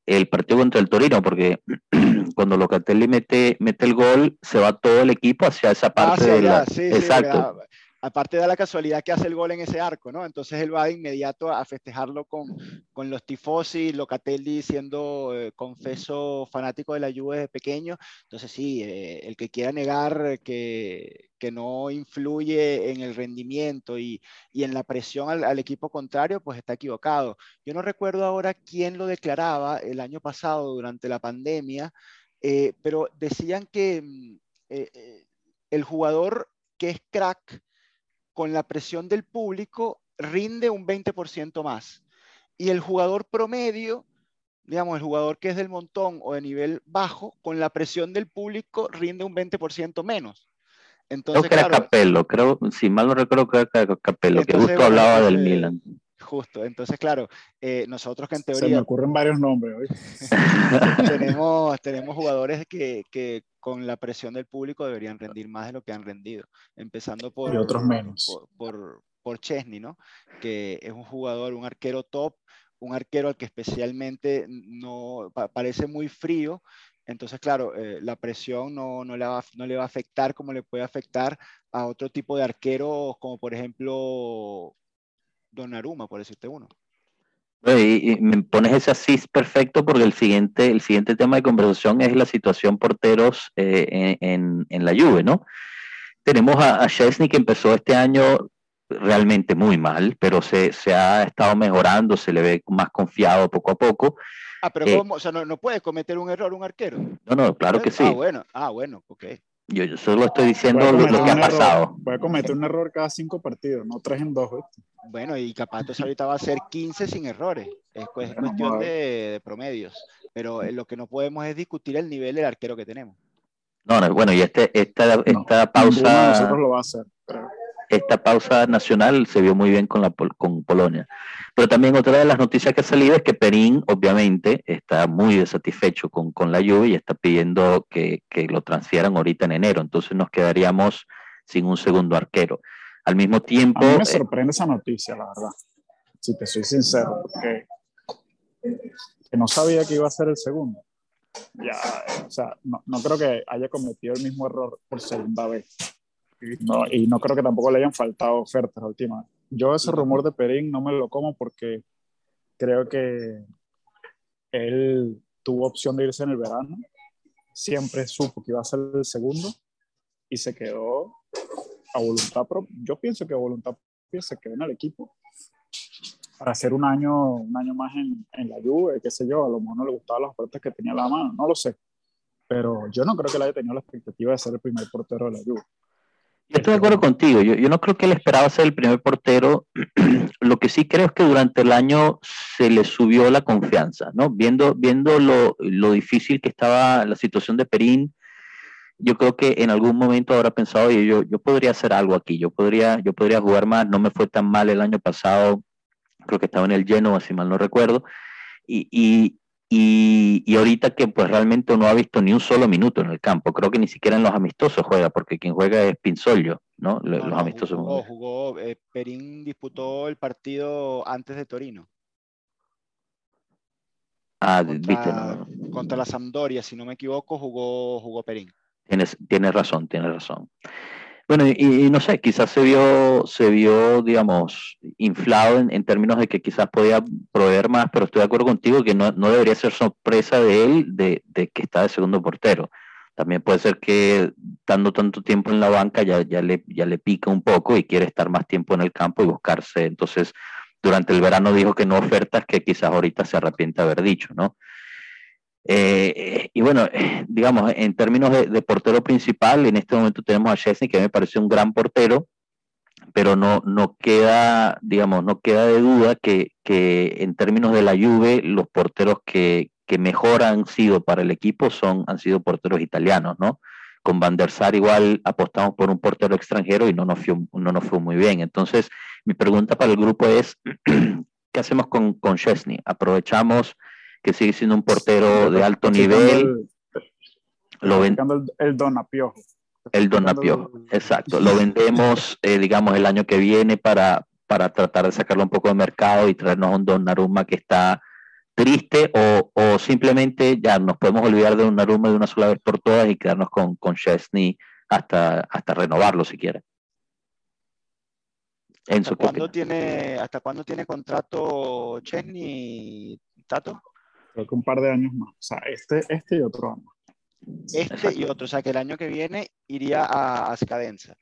el partido contra el Torino, porque cuando Locatelli mete, mete el gol, se va todo el equipo hacia esa parte hacia de la... Sí, Exacto. Sí, aparte da la casualidad que hace el gol en ese arco, ¿no? Entonces él va de inmediato a festejarlo con, con los tifosi, Locatelli siendo eh, confeso fanático de la Juve de pequeño. Entonces sí, eh, el que quiera negar que, que, no influye en el rendimiento y, y en la presión al, al, equipo contrario, pues está equivocado. Yo no recuerdo ahora quién lo declaraba el año pasado durante la pandemia, eh, pero decían que mm, el jugador que es crack, con la presión del público rinde un 20% más. Y el jugador promedio, digamos, el jugador que es del montón o de nivel bajo, con la presión del público rinde un 20% menos. Entonces, creo que era Capello, creo, si mal no recuerdo, que era Capello, que justo hablaba del Milan. Justo, entonces claro, eh, nosotros que en teoría... Se me ocurren varios nombres hoy. tenemos, tenemos jugadores que, que, con la presión del público deberían rendir más de lo que han rendido, empezando por... Y otros menos. Por, por, Chesney, ¿no? Que es un jugador, un arquero top, un arquero al que especialmente no parece muy frío, entonces, claro, eh, la presión no, no, le va, no, le va, a afectar como le puede afectar a otro tipo de arqueros, como por ejemplo Donnarumma, por decirte uno. Y, me pones ese así perfecto porque el siguiente, el siguiente tema de conversación es la situación porteros eh, en, en, la Juve, ¿no? Tenemos a, a Chesney que empezó este año realmente muy mal, pero se, se, ha estado mejorando, se le ve más confiado poco a poco. Ah, pero eh, ¿cómo? O sea, no, no, puede cometer un error un arquero. No, no, claro que sí. Ah, bueno, ah, bueno, ok. Yo, yo solo estoy diciendo lo, que ha pasado. Puede cometer un error cada cinco partidos, no tres en dos. Bueno, y capaz ahorita va a ser 15 sin errores. Es, cuestión de, promedios. Pero lo que no podemos es discutir el nivel del arquero que tenemos. No, no, bueno, y este, esta, esta pausa. Nosotros lo va a hacer. Esta pausa nacional se vio muy bien con, la, con Polonia. Pero también otra de las noticias que ha salido es que Perín, obviamente, está muy desatisfecho con, con la lluvia y está pidiendo que, que, lo transfieran ahorita en enero. Entonces nos quedaríamos sin un segundo arquero. Al mismo tiempo... A mí me eh, sorprende esa noticia, la verdad. Si te soy sincero, porque que no sabía que iba a ser el segundo. Ya, o sea, no, no creo que haya cometido el mismo error por segunda vez. No, y no creo que tampoco le hayan faltado ofertas últimas yo ese rumor de Perín no me lo como porque creo que él tuvo opción de irse en el verano, siempre supo que iba a ser el segundo y se quedó a voluntad propia. Yo pienso que a voluntad propia se quedó en el equipo para hacer un año, un año más en, en la Juve, qué sé yo, a lo mejor no le gustaban las ofertas que tenía la mano, no lo sé. Pero yo no creo que él haya tenido la expectativa de ser el primer portero de la Juve. Yo estoy de acuerdo contigo. Yo, yo, no creo que él esperaba ser el primer portero. lo que sí creo es que durante el año se le subió la confianza, ¿no? Viendo, viendo lo, lo difícil que estaba la situación de Perín, yo creo que en algún momento habrá pensado, oye, yo, yo podría hacer algo aquí, yo podría, yo podría jugar más, no me fue tan mal el año pasado, creo que estaba en el lleno, si mal no recuerdo, y, y, y, ahorita que pues realmente no ha visto ni un solo minuto en el campo, creo que ni siquiera en los amistosos juega, porque quien juega es Pinzolio, ¿no? Los, amistosos. Jugó, jugó eh, Perín disputó el partido antes de Torino. Ah, contra, viste. Contra la Sampdoria, si no me equivoco, jugó, jugó Perín. Tienes, tienes razón, tienes razón. Bueno, y, no sé, quizás se vio, se vio, digamos, inflado en, términos de que quizás podía proveer más, pero estoy de acuerdo contigo que no, no debería ser sorpresa de él de, de, que está de segundo portero. También puede ser que dando tanto tiempo en la banca ya, ya, le, ya le pica un poco y quiere estar más tiempo en el campo y buscarse. Entonces, durante el verano dijo que no ofertas que quizás ahorita se arrepiente de haber dicho, ¿no? Eh, y bueno, digamos, en términos de, portero principal, en este momento tenemos a Chesney, que me parece un gran portero, pero no, no queda, digamos, no queda de duda que, que en términos de la Juve, los porteros que, que mejor han sido para el equipo son, han sido porteros italianos, ¿no? Con Van der Sar igual apostamos por un portero extranjero y no nos fue, no nos fue muy bien. Entonces, mi pregunta para el grupo es, ¿qué hacemos con, con Chesney? ¿Aprovechamos que sigue siendo un portero de alto nivel. El, lo ven, el, Donapiojo. El Donapiojo, exacto. Lo vendemos, eh, digamos, el año que viene para, para tratar de sacarlo un poco de mercado y traernos un Donnarumma que está triste o, o, simplemente ya nos podemos olvidar de Donnarumma de una sola vez por todas y quedarnos con, con Chesney hasta, hasta renovarlo si quiere. ¿Hasta cuándo, tiene, ¿Hasta cuándo tiene contrato Chesney, Tato? Creo que un par de años más. O sea, este, este y otro año. Este y otro. O sea, que el año que viene iría a, a Scadenza.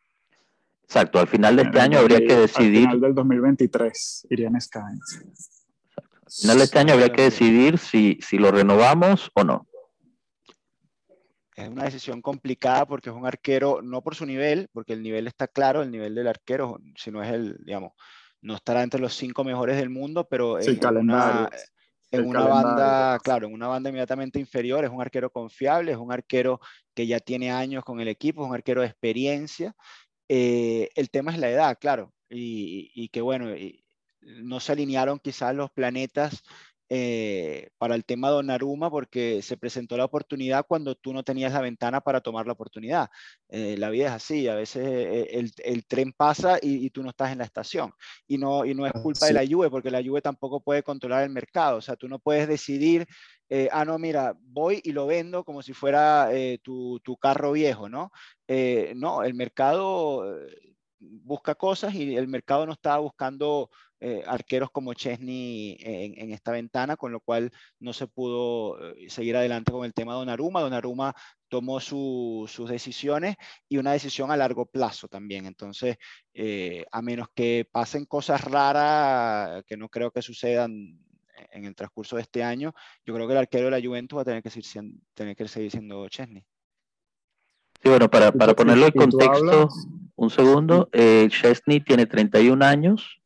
Exacto, al final de este año habría que decidir. Al final del 2023 iría en Scadenza. Al final de este año habría que decidir si, si lo renovamos o no es una decisión complicada porque es un arquero, no por su nivel, porque el nivel está claro, el nivel del arquero, si no es el, digamos, no estará entre los cinco mejores del mundo, pero en, una, en una banda, claro, en una banda inmediatamente inferior, es un arquero confiable, es un arquero que ya tiene años con el equipo, es un arquero de experiencia. Eh, el tema es la edad, claro, y, y que bueno, no se alinearon quizás los planetas eh, para el tema de Donnarumma porque se presentó la oportunidad cuando tú no tenías la ventana para tomar la oportunidad. Eh, la vida es así, a veces eh, el, tren pasa y, tú no estás en la estación. Y no, y no es culpa de la Juve porque la Juve tampoco puede controlar el mercado. O sea, tú no puedes decidir, ah, no, mira, voy y lo vendo como si fuera tu, tu, carro viejo, ¿no? no, el mercado busca cosas y el mercado no está buscando eh, arqueros como Chesney en, esta ventana, con lo cual no se pudo eh, seguir adelante con el tema de Donnarumma. Donnarumma tomó sus decisiones y una decisión a largo plazo también. Entonces, eh, a menos que pasen cosas raras, que no creo que sucedan en el transcurso de este año, yo creo que el arquero de la Juventus va a tener que seguir, tener que seguir siendo Chesney. Sí, bueno, para, para ponerlo en contexto, un segundo, Chesney tiene 31 años,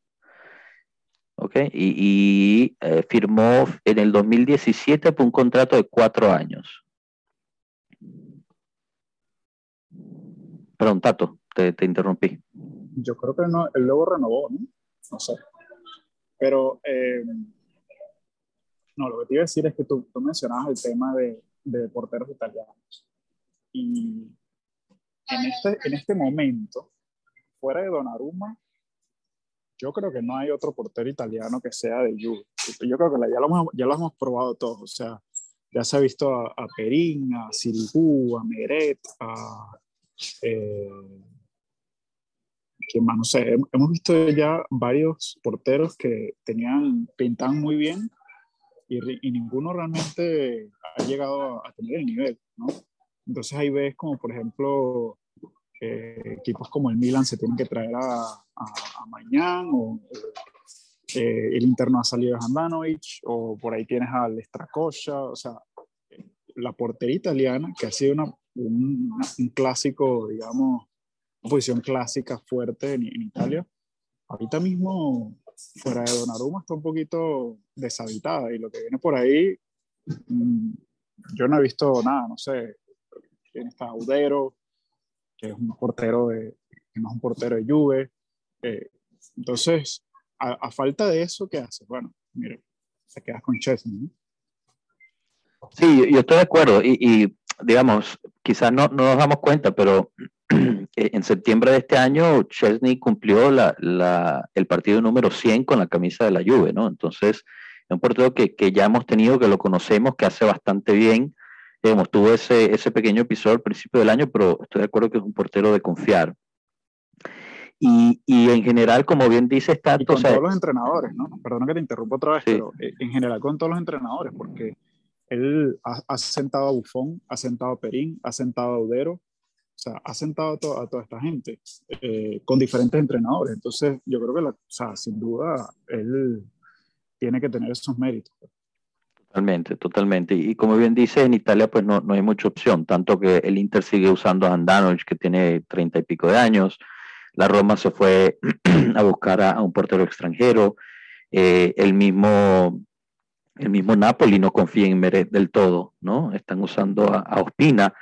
Okay, y, eh, firmó en el 2017 por un contrato de cuatro años. Perdón, Tato, te, interrumpí. Yo creo que no, él luego renovó, ¿no? No sé. Pero, eh, no, lo que te iba a decir es que tú, mencionabas el tema de, de, porteros italianos. Y en este, en este momento, fuera de Donnarumma, yo creo que no hay otro portero italiano que sea de Juve. Yo creo que ya lo, hemos, ya lo hemos probado todos. O sea, ya se ha visto a, Perín, a Sirigu, a Meret, a... Eh, más? No sé, hemos visto ya varios porteros que tenían, pintaban muy bien y, y, ninguno realmente ha llegado a tener el nivel, ¿no? Entonces ahí ves como, por ejemplo, eh, equipos como el Milan se tienen que traer a, a, Mañán, o eh, el interno ha salido de Handanovic, o por ahí tienes al Stracocha, o sea, la portería italiana, que ha sido una, un, clásico, digamos, una posición clásica fuerte en, Italia, ahorita mismo, fuera de Donnarumma, está un poquito deshabitada, y lo que viene por ahí, mm, yo no he visto nada, no sé, quién está Audero, es un portero de, que no un portero de Juve. Eh, entonces, a, falta de eso, ¿qué haces? Bueno, mire, te quedas con Chesney. Sí, yo estoy de acuerdo y, digamos, quizás no, no, nos damos cuenta, pero en septiembre de este año Chesney cumplió el partido número 100 con la camisa de la Juve, ¿no? Entonces, es un portero que, que, ya hemos tenido, que lo conocemos, que hace bastante bien, digamos, tuvo ese, ese pequeño episodio al principio del año, pero estoy de acuerdo que es un portero de confiar. Y, y en general, como bien dice, está... con todos los entrenadores, ¿no? Perdona que te interrumpa otra vez, pero eh, en general con todos los entrenadores, porque él ha, sentado a Bufón, ha sentado a Perín, ha sentado a Udero, o sea, ha sentado a, toda esta gente eh, con diferentes entrenadores. Entonces, yo creo que, la, o sea, sin duda, él tiene que tener esos méritos. Totalmente, totalmente. Y como bien dice, en Italia pues no, no hay mucha opción, tanto que el Inter sigue usando a Andanovic, que tiene treinta y pico de años, la Roma se fue a buscar a, un portero extranjero, eh, el, mismo, el mismo Napoli no confía en Meret del todo, ¿no? Están usando a Ospina,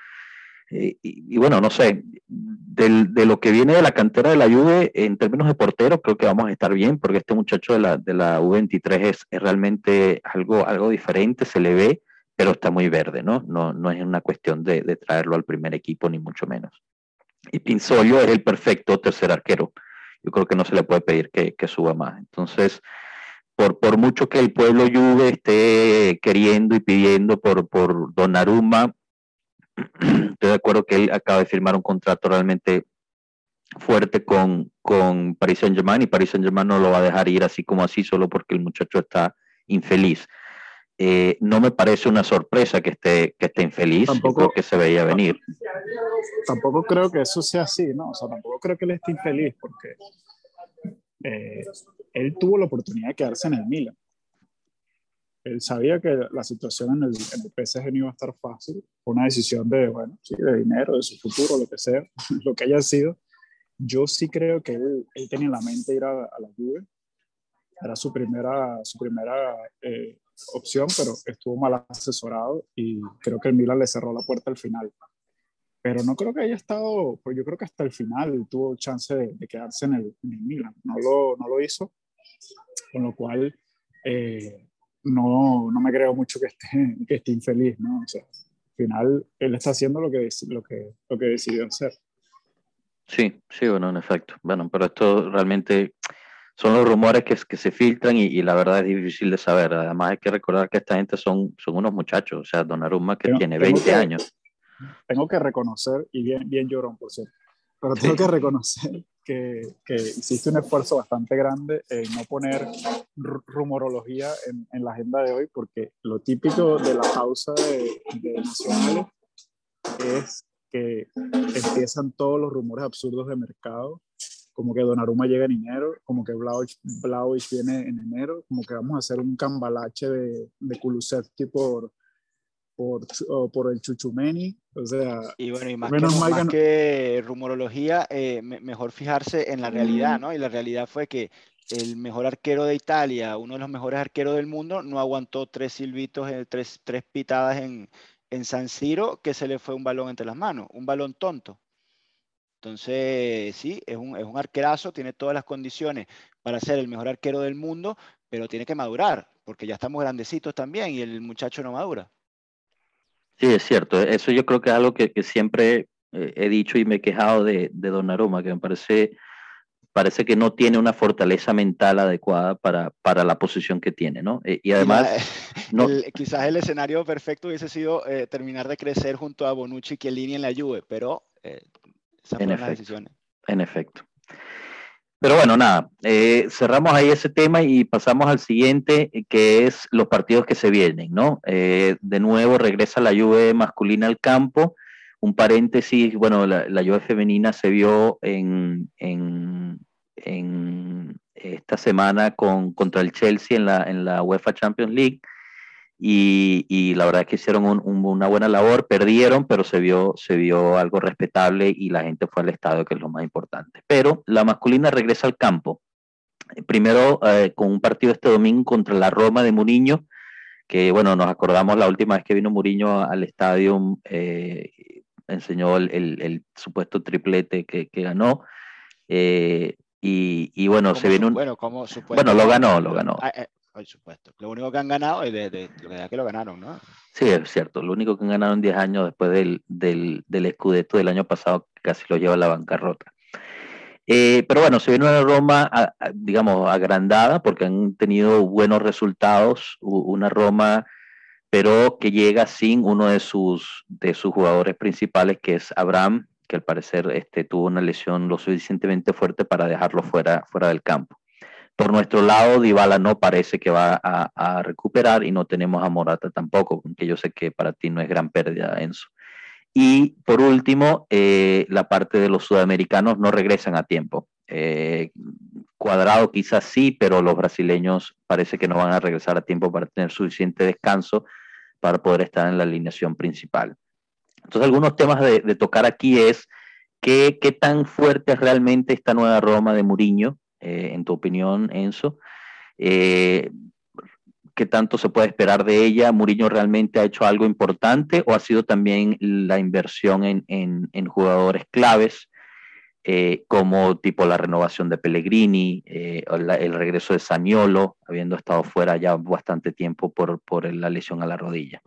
eh, y, bueno, no sé, de lo que viene de la cantera de la Juve en términos de portero, creo que vamos a estar bien, porque este muchacho de la, de la U23 es, es, realmente algo, algo diferente, se le ve, pero está muy verde, ¿no? No, no es una cuestión de, traerlo al primer equipo, ni mucho menos. Y Pinzolio es el perfecto tercer arquero. Yo creo que no se le puede pedir que, que suba más. Entonces, por, por, mucho que el pueblo Juve esté queriendo y pidiendo por, por Donnarumma, Estoy de acuerdo que él acaba de firmar un contrato realmente fuerte con, con Paris Saint Germain y Paris Saint Germain no lo va a dejar ir así como así solo porque el muchacho está infeliz. Eh, no me parece una sorpresa que esté, que esté infeliz, tampoco, que se veía venir. Tampoco creo que eso sea así, ¿no? O sea, tampoco creo que él esté infeliz porque eh, él tuvo la oportunidad de quedarse en el Milan. Él sabía que la situación en el, en el PSG no iba a estar fácil. Fue una decisión de, bueno, sí, de dinero, de su futuro, lo que sea, lo que haya sido. Yo sí creo que él, él tenía en la mente ir a, la Juve. Era su primera, su primera eh, opción, pero estuvo mal asesorado y creo que el Milan le cerró la puerta al final. Pero no creo que haya estado, pues yo creo que hasta el final tuvo chance de, quedarse en el, en el, Milan. No lo, no lo hizo, con lo cual eh, no, no me creo mucho que esté, que esté infeliz, ¿no? O sea, al final él está haciendo lo que, lo que, lo que decidió hacer. Sí, sí, bueno, en efecto. Bueno, pero esto realmente son los rumores que, que se filtran y, la verdad es difícil de saber. Además hay que recordar que esta gente son, son unos muchachos, o sea, Donnarumma que tiene 20 años. Tengo que reconocer, y bien, bien llorón por cierto, pero tengo que reconocer que, que, hiciste un esfuerzo bastante grande en no poner rumorología en, en, la agenda de hoy, porque lo típico de la pausa de, de nacionales es que empiezan todos los rumores absurdos de mercado, como que Donnarumma llega en enero, como que Blauich viene en enero, como que vamos a hacer un cambalache de, de Kulusevski por, por, por el Chuchumeni, o sea... Y bueno, y más, que, que, rumorología, eh, mejor fijarse en la realidad, ¿no? Y la realidad fue que el mejor arquero de Italia, uno de los mejores arqueros del mundo, no aguantó tres silbitos, eh, tres, tres pitadas en, en San Siro que se le fue un balón entre las manos, un balón tonto. Entonces, sí, es un, es un arquerazo, tiene todas las condiciones para ser el mejor arquero del mundo, pero tiene que madurar, porque ya estamos grandecitos también y el muchacho no madura. Sí, es cierto. Eso yo creo que es algo que, que siempre eh, he dicho y me he quejado de, de Donnarumma, que me parece parece que no tiene una fortaleza mental adecuada para, para la posición que tiene, ¿no? Eh, y además... no, quizás el escenario perfecto hubiese sido eh, terminar de crecer junto a Bonucci y Chiellini en la Juve, pero eh, esas fueron las decisiones. En efecto. Pero bueno, nada, cerramos ahí ese tema y pasamos al siguiente, que es los partidos que se vienen, ¿no? de nuevo regresa la Juve masculina al campo un paréntesis, bueno, la, la femenina se vio en, en, en esta semana con, contra el Chelsea en la, en la UEFA Champions League y, y la verdad es que hicieron una buena labor, perdieron, pero se vio, se vio algo respetable y la gente fue al estadio, que es lo más importante. Pero la masculina regresa al campo, primero eh, con un partido este domingo contra la Roma de Muriño, que bueno, nos acordamos la última vez que vino Muriño al estadio, eh, enseñó el, el, supuesto triplete que, que ganó. Eh, y, y, bueno, se viene un... Bueno, como bueno, lo ganó, lo ganó. Eh, supuesto. Lo único que han ganado es de, de, de, que lo ganaron, ¿no? Sí, es cierto. Lo único que han ganado en 10 años después del, del, del escudeto del año pasado, casi lo lleva a la bancarrota. Eh, pero bueno, se viene una Roma, digamos, agrandada porque han tenido buenos resultados. Una Roma pero que llega sin uno de sus, de sus jugadores principales, que es Abraham, que al parecer este, tuvo una lesión lo suficientemente fuerte para dejarlo fuera, fuera del campo. Por nuestro lado, Dybala no parece que va a, recuperar y no tenemos a Morata tampoco, aunque yo sé que para ti no es gran pérdida, Enzo. Y por último, eh, la parte de los sudamericanos no regresan a tiempo. Eh, cuadrado quizás sí, pero los brasileños parece que no van a regresar a tiempo para tener suficiente descanso para poder estar en la alineación principal. Entonces, algunos temas de, tocar aquí es qué, tan fuerte es realmente esta nueva Roma de Muriño, eh, en tu opinión, Enzo. Eh, ¿Qué tanto se puede esperar de ella? ¿Muriño realmente ha hecho algo importante o ha sido también la inversión en, en, en jugadores claves? Eh, como tipo la renovación de Pellegrini, eh, el regreso de Saniolo, habiendo estado fuera ya bastante tiempo por, por la lesión a la rodilla.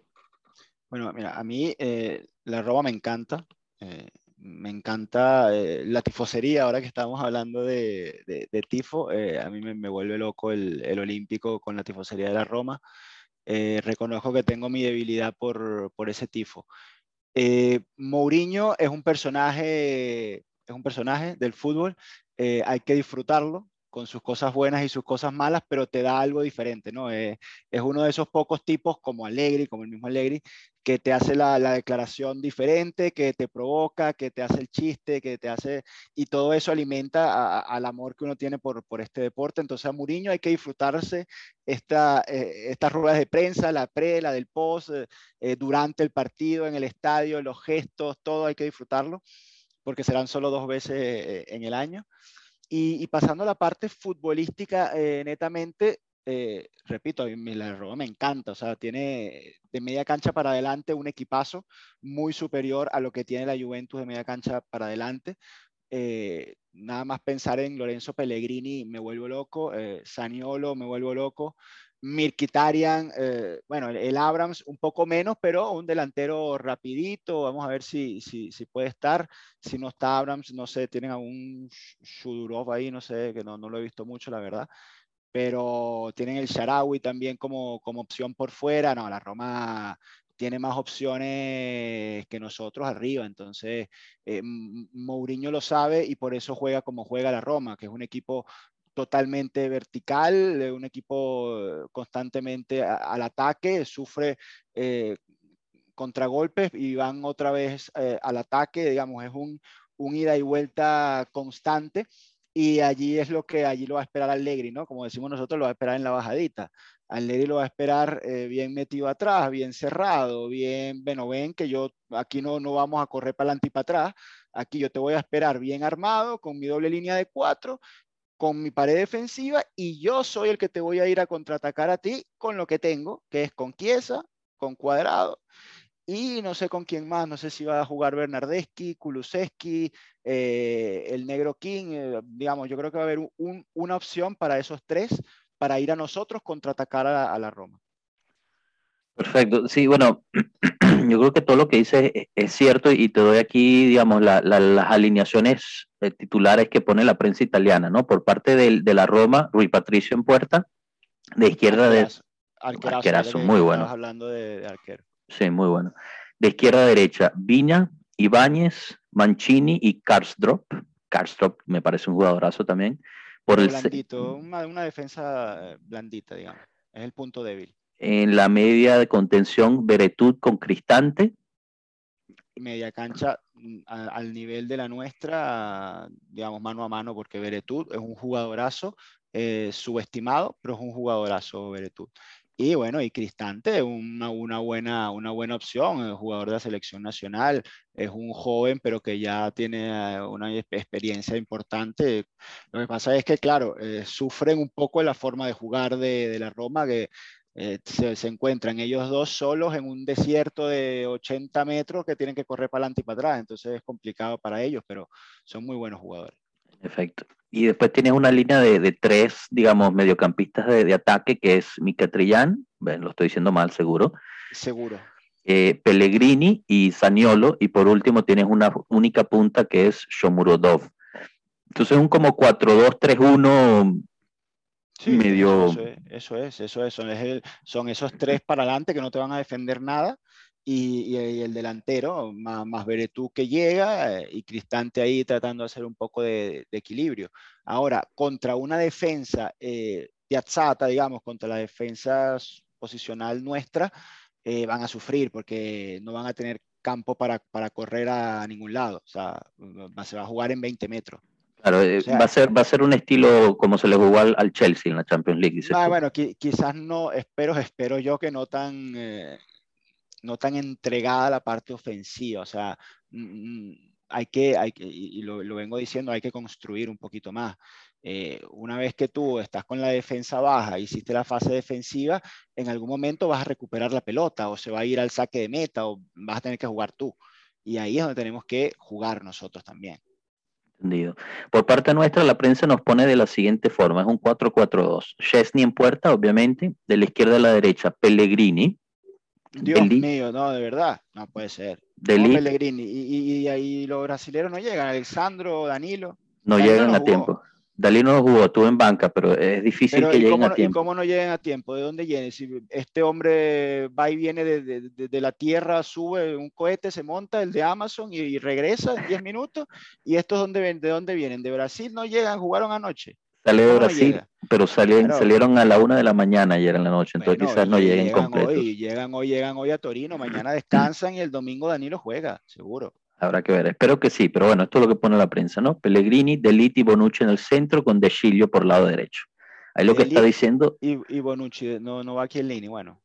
Bueno, mira, a mí eh, la roba me encanta. Me encanta la tifosería, ahora que estamos hablando de, tifo, a mí me, vuelve loco el, olímpico con la tifosería de la Roma. reconozco que tengo mi debilidad por, por ese tifo. Mourinho es un personaje es un personaje del fútbol, eh, hay que disfrutarlo con sus cosas buenas y sus cosas malas, pero te da algo diferente, ¿no? es uno de esos pocos tipos como Allegri, como el mismo Allegri, que te hace la, declaración diferente, que te provoca, que te hace el chiste, que te hace, y todo eso alimenta al amor que uno tiene por, por este deporte. Entonces a Mourinho hay que disfrutarse esta, eh, estas ruedas de prensa, la pre, la del post, eh, eh, durante el partido, en el estadio, los gestos, todo hay que disfrutarlo, porque serán solo dos veces en el año. Y, pasando a la parte futbolística netamente, eh, repito, me encanta, o sea, tiene de media cancha para adelante un equipazo muy superior a lo que tiene la Juventus de media cancha para adelante. Eh, nada más pensar en Lorenzo Pellegrini me vuelvo loco, eh, Saniolo me vuelvo loco, Mirkitarian, bueno, el, Abrams un poco menos, pero un delantero rapidito, vamos a ver si, si, si, puede estar, si no está Abrams, no sé, tienen a un Shudurov ahí, no sé, que no, no lo he visto mucho, la verdad, pero tienen el Sharawi también como, como opción por fuera. No, la Roma tiene más opciones que nosotros arriba. Entonces, eh, Mourinho lo sabe y por eso juega como juega la Roma, que es un equipo totalmente vertical, un equipo constantemente al ataque, sufre eh, contragolpes y van otra vez eh, al ataque, digamos, es un, un ida y vuelta constante y allí es lo que allí lo va a esperar Allegri, ¿no? Como decimos nosotros, lo va a esperar en la bajadita. Allegri lo va a esperar eh, bien metido atrás, bien cerrado, bien, bueno, ven que yo aquí no, no vamos a correr para adelante y para atrás, aquí yo te voy a esperar bien armado, con mi doble línea de cuatro, con mi pared defensiva, y yo soy el que te voy a ir a contraatacar a ti con lo que tengo, que es con Chiesa, con Cuadrado, y no sé con quién más, no sé si va a jugar Bernardeschi, Kulusevski, eh, el Negro King, eh, digamos, yo creo que va a haber una opción para esos tres para ir a nosotros contraatacar a, la Roma. Perfecto, sí, bueno, yo creo que todo lo que dices es, cierto y te doy aquí, digamos, las alineaciones eh, titulares que pone la prensa italiana, ¿no? Por parte de, de la Roma, Rui Patricio en puerta, de izquierda de... Arquerazo, muy bueno. hablando de, de arquero. Sí, muy bueno. De izquierda a derecha, Viña, Ibáñez, Mancini y Karstrop. Karstrop me parece un jugadorazo también. Por el blandito, una, una, defensa eh, blandita, digamos. Es el punto débil. En la media de contención, Beretud con Cristante. Media cancha mm, al nivel de la nuestra, digamos, mano a mano, porque Beretud es un jugadorazo eh, subestimado, pero es un jugadorazo Beretud. Y bueno, y Cristante, una, buena, una buena opción, jugador de la selección nacional, es un joven, pero que ya tiene eh, una experiencia importante. Lo que pasa es que, claro, eh, sufren un poco la forma de jugar de, de la Roma, que eh, se, se, encuentran ellos dos solos en un desierto de 80 metros que tienen que correr para adelante y para atrás, entonces es complicado para ellos, pero son muy buenos jugadores. Perfecto. Y después tienes una línea de, de tres, digamos, mediocampistas de, de, ataque, que es Mika Trillán, bueno, lo estoy diciendo mal, seguro. Seguro. Eh, Pellegrini y Zaniolo, y por último tienes una única punta que es Shomurodov. Entonces un como 4-2-3-1 sí, medio... Eso es, eso es, eso es. Son, esos tres para adelante que no te van a defender nada y, el delantero, más, más Beretú que llega eh, y Cristante ahí tratando de hacer un poco de, equilibrio. Ahora, contra una defensa eh, piazzata, digamos, contra la defensa posicional nuestra, eh, van a sufrir porque no van a tener campo para, para, correr a ningún lado. O sea, se va a jugar en 20 metros. Claro, va, a ser, va a ser un estilo como se le jugó al, Chelsea en la Champions League. Ah, bueno, quizás no, espero, espero yo que no tan, no tan entregada a la parte ofensiva. O sea, mm, mm, hay que, hay que y lo, vengo diciendo, hay que construir un poquito más. Eh, una vez que tú estás con la defensa baja, hiciste la fase defensiva, en algún momento vas a recuperar la pelota o se va a ir al saque de meta o vas a tener que jugar tú. Y ahí es donde tenemos que jugar nosotros también. Entendido. Por parte nuestra, la prensa nos pone de la siguiente forma: es un 4-4-2. Chesney en puerta, obviamente, de la izquierda a la derecha, Pellegrini, Dios mío, no, de verdad, no puede ser. Pellegrini. Y, y, ahí los brasileños no llegan, Alexandro, Danilo. No llegan a tiempo. Danilo no jugó, estuvo en banca, pero es difícil que lleguen a tiempo. ¿Y cómo no lleguen a tiempo? ¿De dónde viene? Si este hombre va y viene de, de, la Tierra, sube un cohete, se monta, el de Amazon, y, regresa en 10 minutos, ¿y estos dónde, de dónde vienen? ¿De Brasil no llegan? ¿Jugaron anoche? Sale de Brasil, pero salieron, salieron a la una de la mañana ayer en la noche, entonces quizás no lleguen completos. llegan hoy, llegan hoy a Torino, mañana descansan y el domingo Danilo juega, seguro. Habrá que ver, espero que sí, pero bueno, esto es lo que pone la prensa, ¿no? Pellegrini, Deliti y Bonucci en el centro con De por lado derecho. Ahí lo que está diciendo... Y, y Bonucci no, no va aquí en línea, bueno.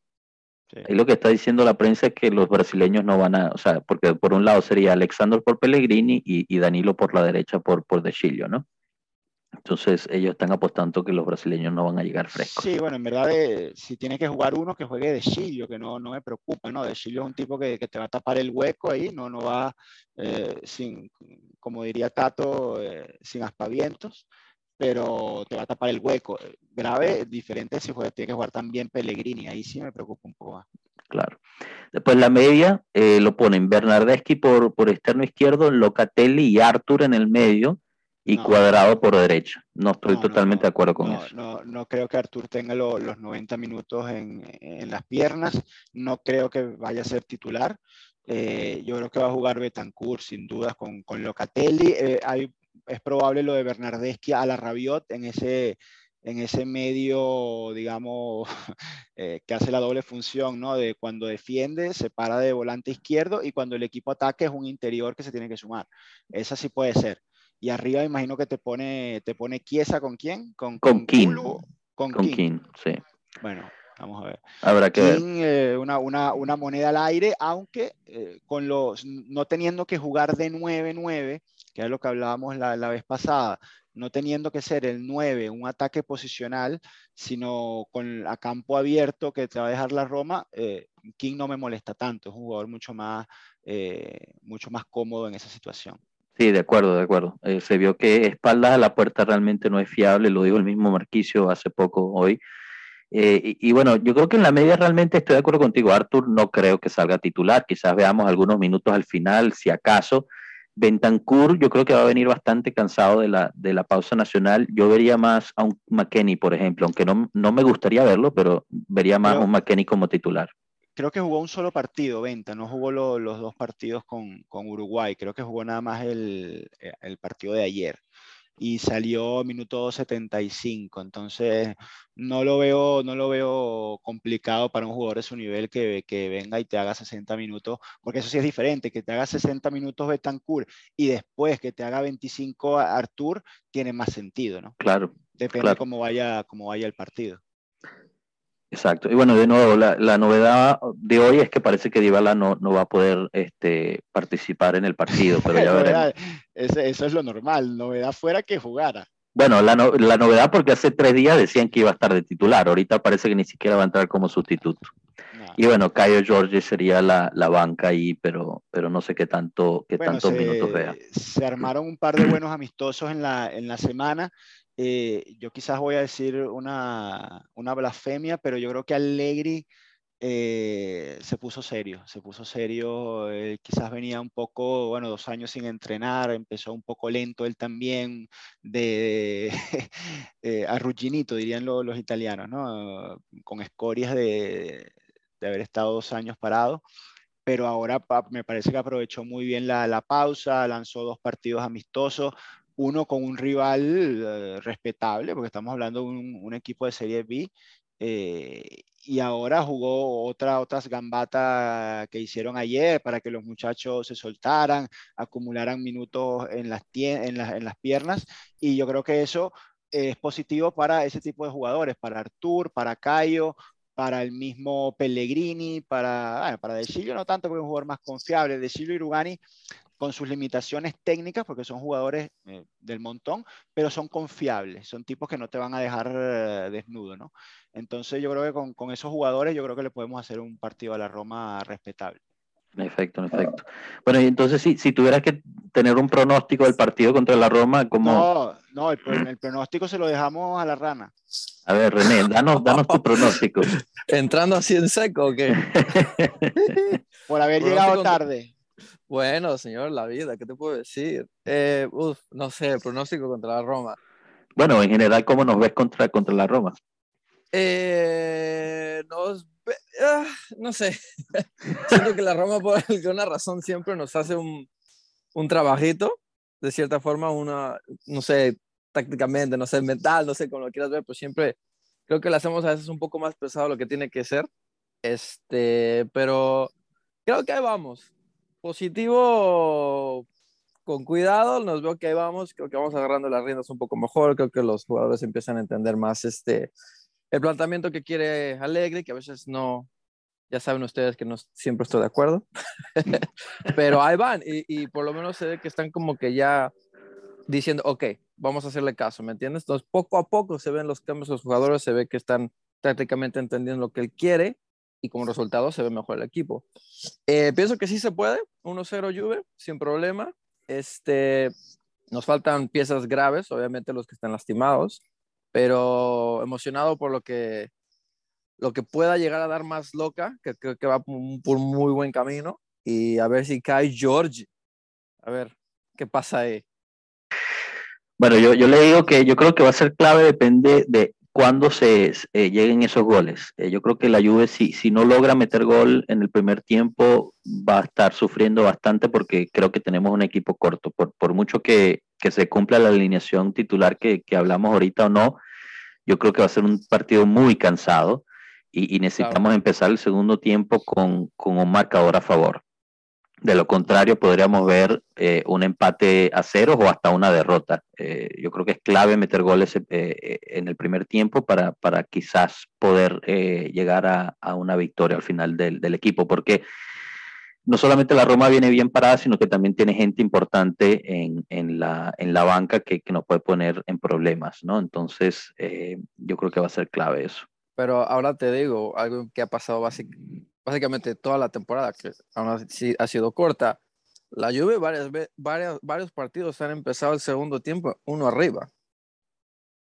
Ahí lo que está diciendo la prensa es que los brasileños no van a, o sea, porque por un lado sería Alexander por Pellegrini y, y Danilo por la derecha por, por De ¿no? Entonces ellos están apostando que los brasileños no van a llegar frescos. Sí, bueno, en verdad eh, si tiene que jugar uno que juegue de Chilio, que no, no me preocupa, ¿no? De Chilio es un tipo que, que, te va a tapar el hueco ahí, no, no va eh, sin, como diría Tato, eh, sin aspavientos, pero te va a tapar el hueco. Grave, diferente si juega, tiene que jugar también Pellegrini, ahí sí me preocupa un poco más. Claro. Después la media lo ponen Bernardeschi por, por externo izquierdo, Locatelli y Arthur en el medio y cuadrado por derecha. No estoy totalmente de acuerdo con eso. No, no creo que Artur tenga los 90 minutos en, en, las piernas. No creo que vaya a ser titular. Eh, yo creo que va a jugar Betancourt, sin dudas, con, con Locatelli. Eh, hay, es probable lo de Bernardeschi a la Rabiot en ese, en ese medio, digamos, eh, que hace la doble función, ¿no? De cuando defiende, se para de volante izquierdo y cuando el equipo ataque es un interior que se tiene que sumar. Esa sí puede ser. Y arriba imagino que te pone, te pone Chiesa con quién? Con, con, King. Con, con King. sí. Bueno, vamos a ver. Habrá que ver. Eh, una, una, una, moneda al aire, aunque eh, con los, no teniendo que jugar de 9-9, que es lo que hablábamos la, la, vez pasada, no teniendo que ser el 9, un ataque posicional, sino con a campo abierto que te va a dejar la Roma, eh, King no me molesta tanto, es un jugador mucho más, mucho más cómodo en esa situación. Sí, de acuerdo, de acuerdo. Eh, se vio que espaldas a la puerta realmente no es fiable, lo dijo el mismo Marquicio hace poco hoy. Eh, y, bueno, yo creo que en la media realmente estoy de acuerdo contigo. Arthur no creo que salga titular. Quizás veamos algunos minutos al final, si acaso. Bentancur, yo creo que va a venir bastante cansado de la, de la pausa nacional. Yo vería más a un McKenny, por ejemplo, aunque no, no me gustaría verlo, pero vería más a un McKenny como titular creo que jugó un solo partido, Venta, no jugó los dos partidos con, con, Uruguay, creo que jugó nada más el, eh, el partido de ayer y salió minuto 75, entonces no lo veo, no lo veo complicado para un jugador de su nivel que, que venga y te haga 60 minutos, porque eso sí es diferente, que te haga 60 minutos Betancourt y después que te haga 25 Artur, tiene más sentido, ¿no? Claro. Depende Cómo, vaya, cómo vaya el partido. Exacto. Y bueno, de nuevo, la, la, novedad de hoy es que parece que Dybala no, no va a poder este, participar en el partido, pero ya veremos. Eso, es lo normal, novedad fuera que jugara. Bueno, la, la, novedad porque hace tres días decían que iba a estar de titular, ahorita parece que ni siquiera va a entrar como sustituto. Y bueno, Caio Jorge sería la, la, banca ahí, pero, pero no sé qué tanto qué tantos minutos vea. Se armaron un par de buenos amistosos en la, en la semana. Eh, yo quizás voy a decir una, una blasfemia, pero yo creo que Allegri eh, se puso serio, se puso serio, quizás venía un poco, bueno, dos años sin entrenar, empezó un poco lento él también, de, eh, arrugginito, dirían los italianos, ¿no? Con escorias de, de, haber estado dos años parado, pero ahora me parece que aprovechó muy bien la, la pausa, lanzó dos partidos amistosos, uno con un rival eh, respetable, porque estamos hablando de un, equipo de Serie B, eh, y ahora jugó otra, otras gambatas que hicieron ayer para que los muchachos se soltaran, acumularan minutos en las, en en las piernas, y yo creo que eso es positivo para ese tipo de jugadores, para Artur, para Cayo, para el mismo Pellegrini, para, para De no tanto porque es un jugador más confiable, De Chillo y Rugani con sus limitaciones técnicas, porque son jugadores eh, del montón, pero son confiables, son tipos que no te van a dejar eh, desnudo, ¿no? Entonces yo creo que con, con, esos jugadores yo creo que le podemos hacer un partido a la Roma respetable. En efecto, en efecto. Bueno, y entonces si, si tuvieras que tener un pronóstico del partido contra la Roma, ¿cómo...? No, no, el, el pronóstico se lo dejamos a la rana. A ver, René, danos, danos tu pronóstico. ¿Entrando así en seco o qué? Por haber llegado tarde. Bueno, señor, la vida, ¿qué te puedo decir? Eh, uf, no sé, pronóstico contra la Roma. Bueno, en general, ¿cómo nos ves contra, contra la Roma? Eh, nos, ah, no sé. Siento que la Roma, por alguna razón, siempre nos hace un, un trabajito. De cierta forma, una, no sé, tácticamente, no sé, mental, no sé cómo lo quieras ver, pero siempre creo que lo hacemos a veces un poco más pesado de lo que tiene que ser. Este, pero creo que ahí vamos. Positivo con cuidado, nos veo que ahí vamos, creo que vamos agarrando las riendas un poco mejor, creo que los jugadores empiezan a entender más este, el planteamiento que quiere Alegre, que a veces no, ya saben ustedes que no siempre estoy de acuerdo, pero ahí van y, y, por lo menos se ve que están como que ya diciendo, ok, vamos a hacerle caso, ¿me entiendes? Entonces poco a poco se ven los cambios de los jugadores, se ve que están prácticamente entendiendo lo que él quiere y como resultado se ve mejor el equipo. Eh, pienso que sí se puede, 1-0 Juve, sin problema. Este, nos faltan piezas graves, obviamente los que están lastimados, pero emocionado por lo que, lo que pueda llegar a dar más loca, que creo que va por un muy buen camino, y a ver si cae George. A ver, ¿qué pasa ahí? Bueno, yo, yo le digo que yo creo que va a ser clave, depende de cuándo se eh, lleguen esos goles. Eh, yo creo que la Juve, si, si no logra meter gol en el primer tiempo, va a estar sufriendo bastante porque creo que tenemos un equipo corto. Por, por mucho que, que, se cumpla la alineación titular que, que, hablamos ahorita o no, yo creo que va a ser un partido muy cansado y, y necesitamos claro. empezar el segundo tiempo con, con un marcador a favor. De lo contrario, podríamos ver eh, un empate a ceros o hasta una derrota. Eh, yo creo que es clave meter goles eh, en el primer tiempo para, para quizás poder llegar a, a, una victoria al final del, del, equipo, porque no solamente la Roma viene bien parada, sino que también tiene gente importante en, en, la, en la, banca que, que, nos puede poner en problemas, ¿no? Entonces, yo creo que va a ser clave eso. Pero ahora te digo, algo que ha pasado básicamente básicamente toda la temporada, que aún así ha sido corta, la Juve varias, varias, varios partidos han empezado el segundo tiempo uno arriba.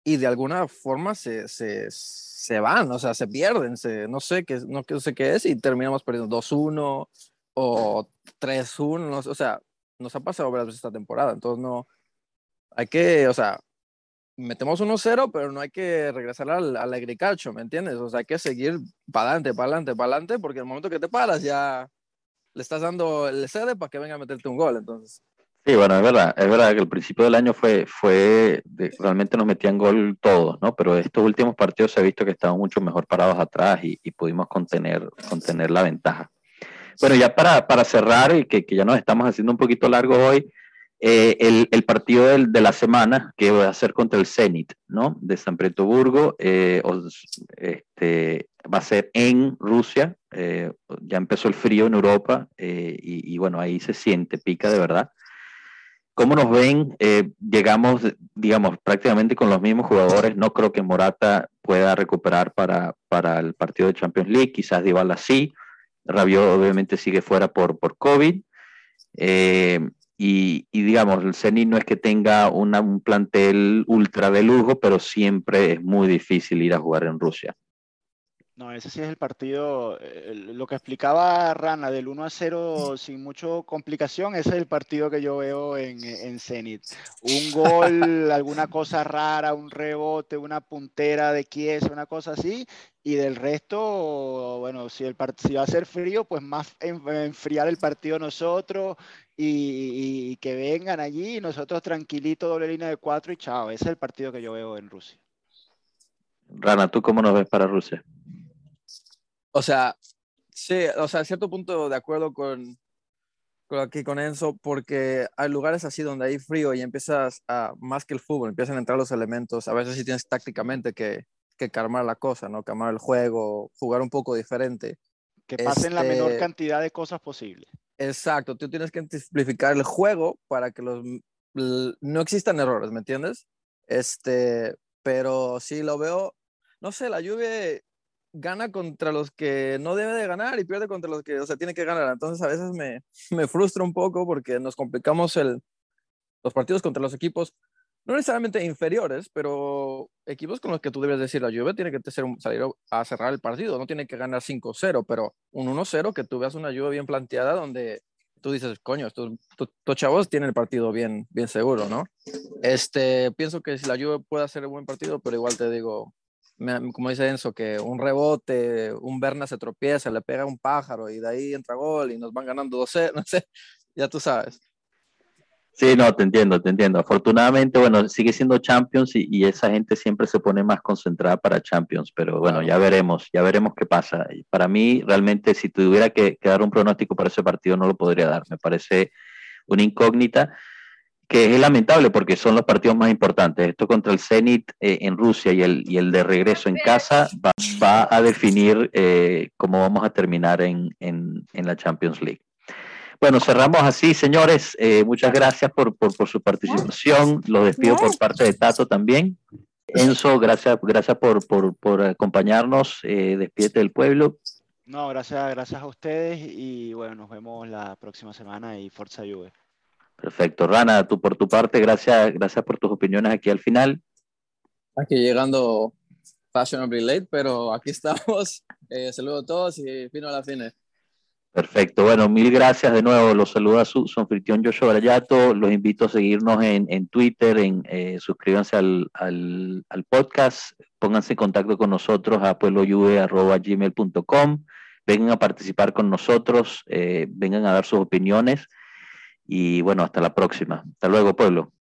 Y de alguna forma se, se, se van, o sea, se pierden, se, no, sé qué, no sé qué es, y terminamos perdiendo 2-1 o 3-1, no, o sea, nos ha pasado varias veces esta temporada, entonces no, hay que, o sea, metemos 1-0, pero no hay que regresar al, al agriculture, ¿me entiendes? O sea, hay que seguir para adelante, para adelante, para adelante, porque el momento que te paras ya le estás dando el sede para que venga a meterte un gol, entonces. Sí, bueno, es verdad, es verdad que el principio del año fue, fue de, realmente nos metían gol todos, ¿no? Pero estos últimos partidos se ha visto que estaban mucho mejor parados atrás y, y pudimos contener, contener la ventaja. Bueno, ya para, para cerrar y que, que ya nos estamos haciendo un poquito largo hoy, eh, el, el, partido del, de la semana que va a ser contra el Zenit, ¿no? De San Petersburgo, eh, este, va a ser en Rusia, eh, ya empezó el frío en Europa eh, y, y, bueno, ahí se siente, pica de verdad. ¿Cómo nos ven? Eh, llegamos, digamos, prácticamente con los mismos jugadores. No creo que Morata pueda recuperar para, para el partido de Champions League, quizás Dybala sí. Rabiot obviamente sigue fuera por, por COVID. Eh, y, y, digamos, el Zenit no es que tenga una, un plantel ultra de lujo, pero siempre es muy difícil ir a jugar en Rusia. No, ese sí es el partido, eh, lo que explicaba Rana del 1 a 0 sin mucha complicación, ese es el partido que yo veo en, en Zenit. Un gol, alguna cosa rara, un rebote, una puntera de Kies, una cosa así, y del resto, bueno, si, el si va a ser frío, pues más enfriar el partido nosotros y, y, que vengan allí, nosotros tranquilito, doble línea de cuatro y chao, ese es el partido que yo veo en Rusia. Rana, ¿tú cómo nos ves para Rusia? O sea, sí, o sea, a cierto punto de acuerdo con, con aquí con Enzo, porque hay lugares así donde hay frío y empiezas a, más que el fútbol, empiezan a entrar los elementos, a veces sí tienes tácticamente que, que calmar la cosa, ¿no? Calmar el juego, jugar un poco diferente. Que pasen este, la menor cantidad de cosas posible. Exacto, tú tienes que simplificar el juego para que los, no existan errores, ¿me entiendes? Este, pero sí lo veo, no sé, la lluvia gana contra los que no debe de ganar y pierde contra los que, o sea, tiene que ganar. Entonces a veces me, me frustra un poco porque nos complicamos el, los partidos contra los equipos, no necesariamente inferiores, pero equipos con los que tú debes decir, la Juve tiene que ser, salir a cerrar el partido, no tiene que ganar 5-0, pero un 1-0 que tú veas una Juve bien planteada donde tú dices, coño, estos chavos tienen el partido bien, bien seguro, ¿no? Este, pienso que si la Juve puede hacer un buen partido, pero igual te digo, como dice Enzo, que un rebote, un Berna se tropieza, le pega un pájaro y de ahí entra gol y nos van ganando 12, no sé, ya tú sabes. Sí, no, te entiendo, te entiendo. Afortunadamente, bueno, sigue siendo Champions y, esa gente siempre se pone más concentrada para Champions, pero bueno, ya veremos, ya veremos qué pasa. Para mí, realmente, si tuviera que, dar un pronóstico para ese partido, no lo podría dar. Me parece una incógnita que es lamentable porque son los partidos más importantes. Esto contra el Zenit eh, en Rusia y el, y el de regreso en casa va, a definir eh, cómo vamos a terminar en, en la Champions League. Bueno, cerramos así, señores. Eh, muchas gracias por, su participación. Los despido por parte de Tato también. Enzo, gracias, gracias por, acompañarnos. Eh, despídete del pueblo. No, gracias, gracias a ustedes y bueno, nos vemos la próxima semana y Forza Juve. Perfecto. Rana, tú por tu parte, gracias, gracias por tus opiniones aquí al final. Aquí llegando fashionably late, pero aquí estamos. Eh, saludo a todos y fino a la fines. Perfecto. Bueno, mil gracias de nuevo. Los saluda su, su anfitrión Joshua Brayato. Los invito a seguirnos en, en Twitter, en, eh, suscríbanse al, al, podcast, pónganse en contacto con nosotros a pueblojue.gmail.com. Vengan a participar con nosotros, eh, vengan a dar sus opiniones y bueno, hasta la próxima. Hasta luego, pueblo.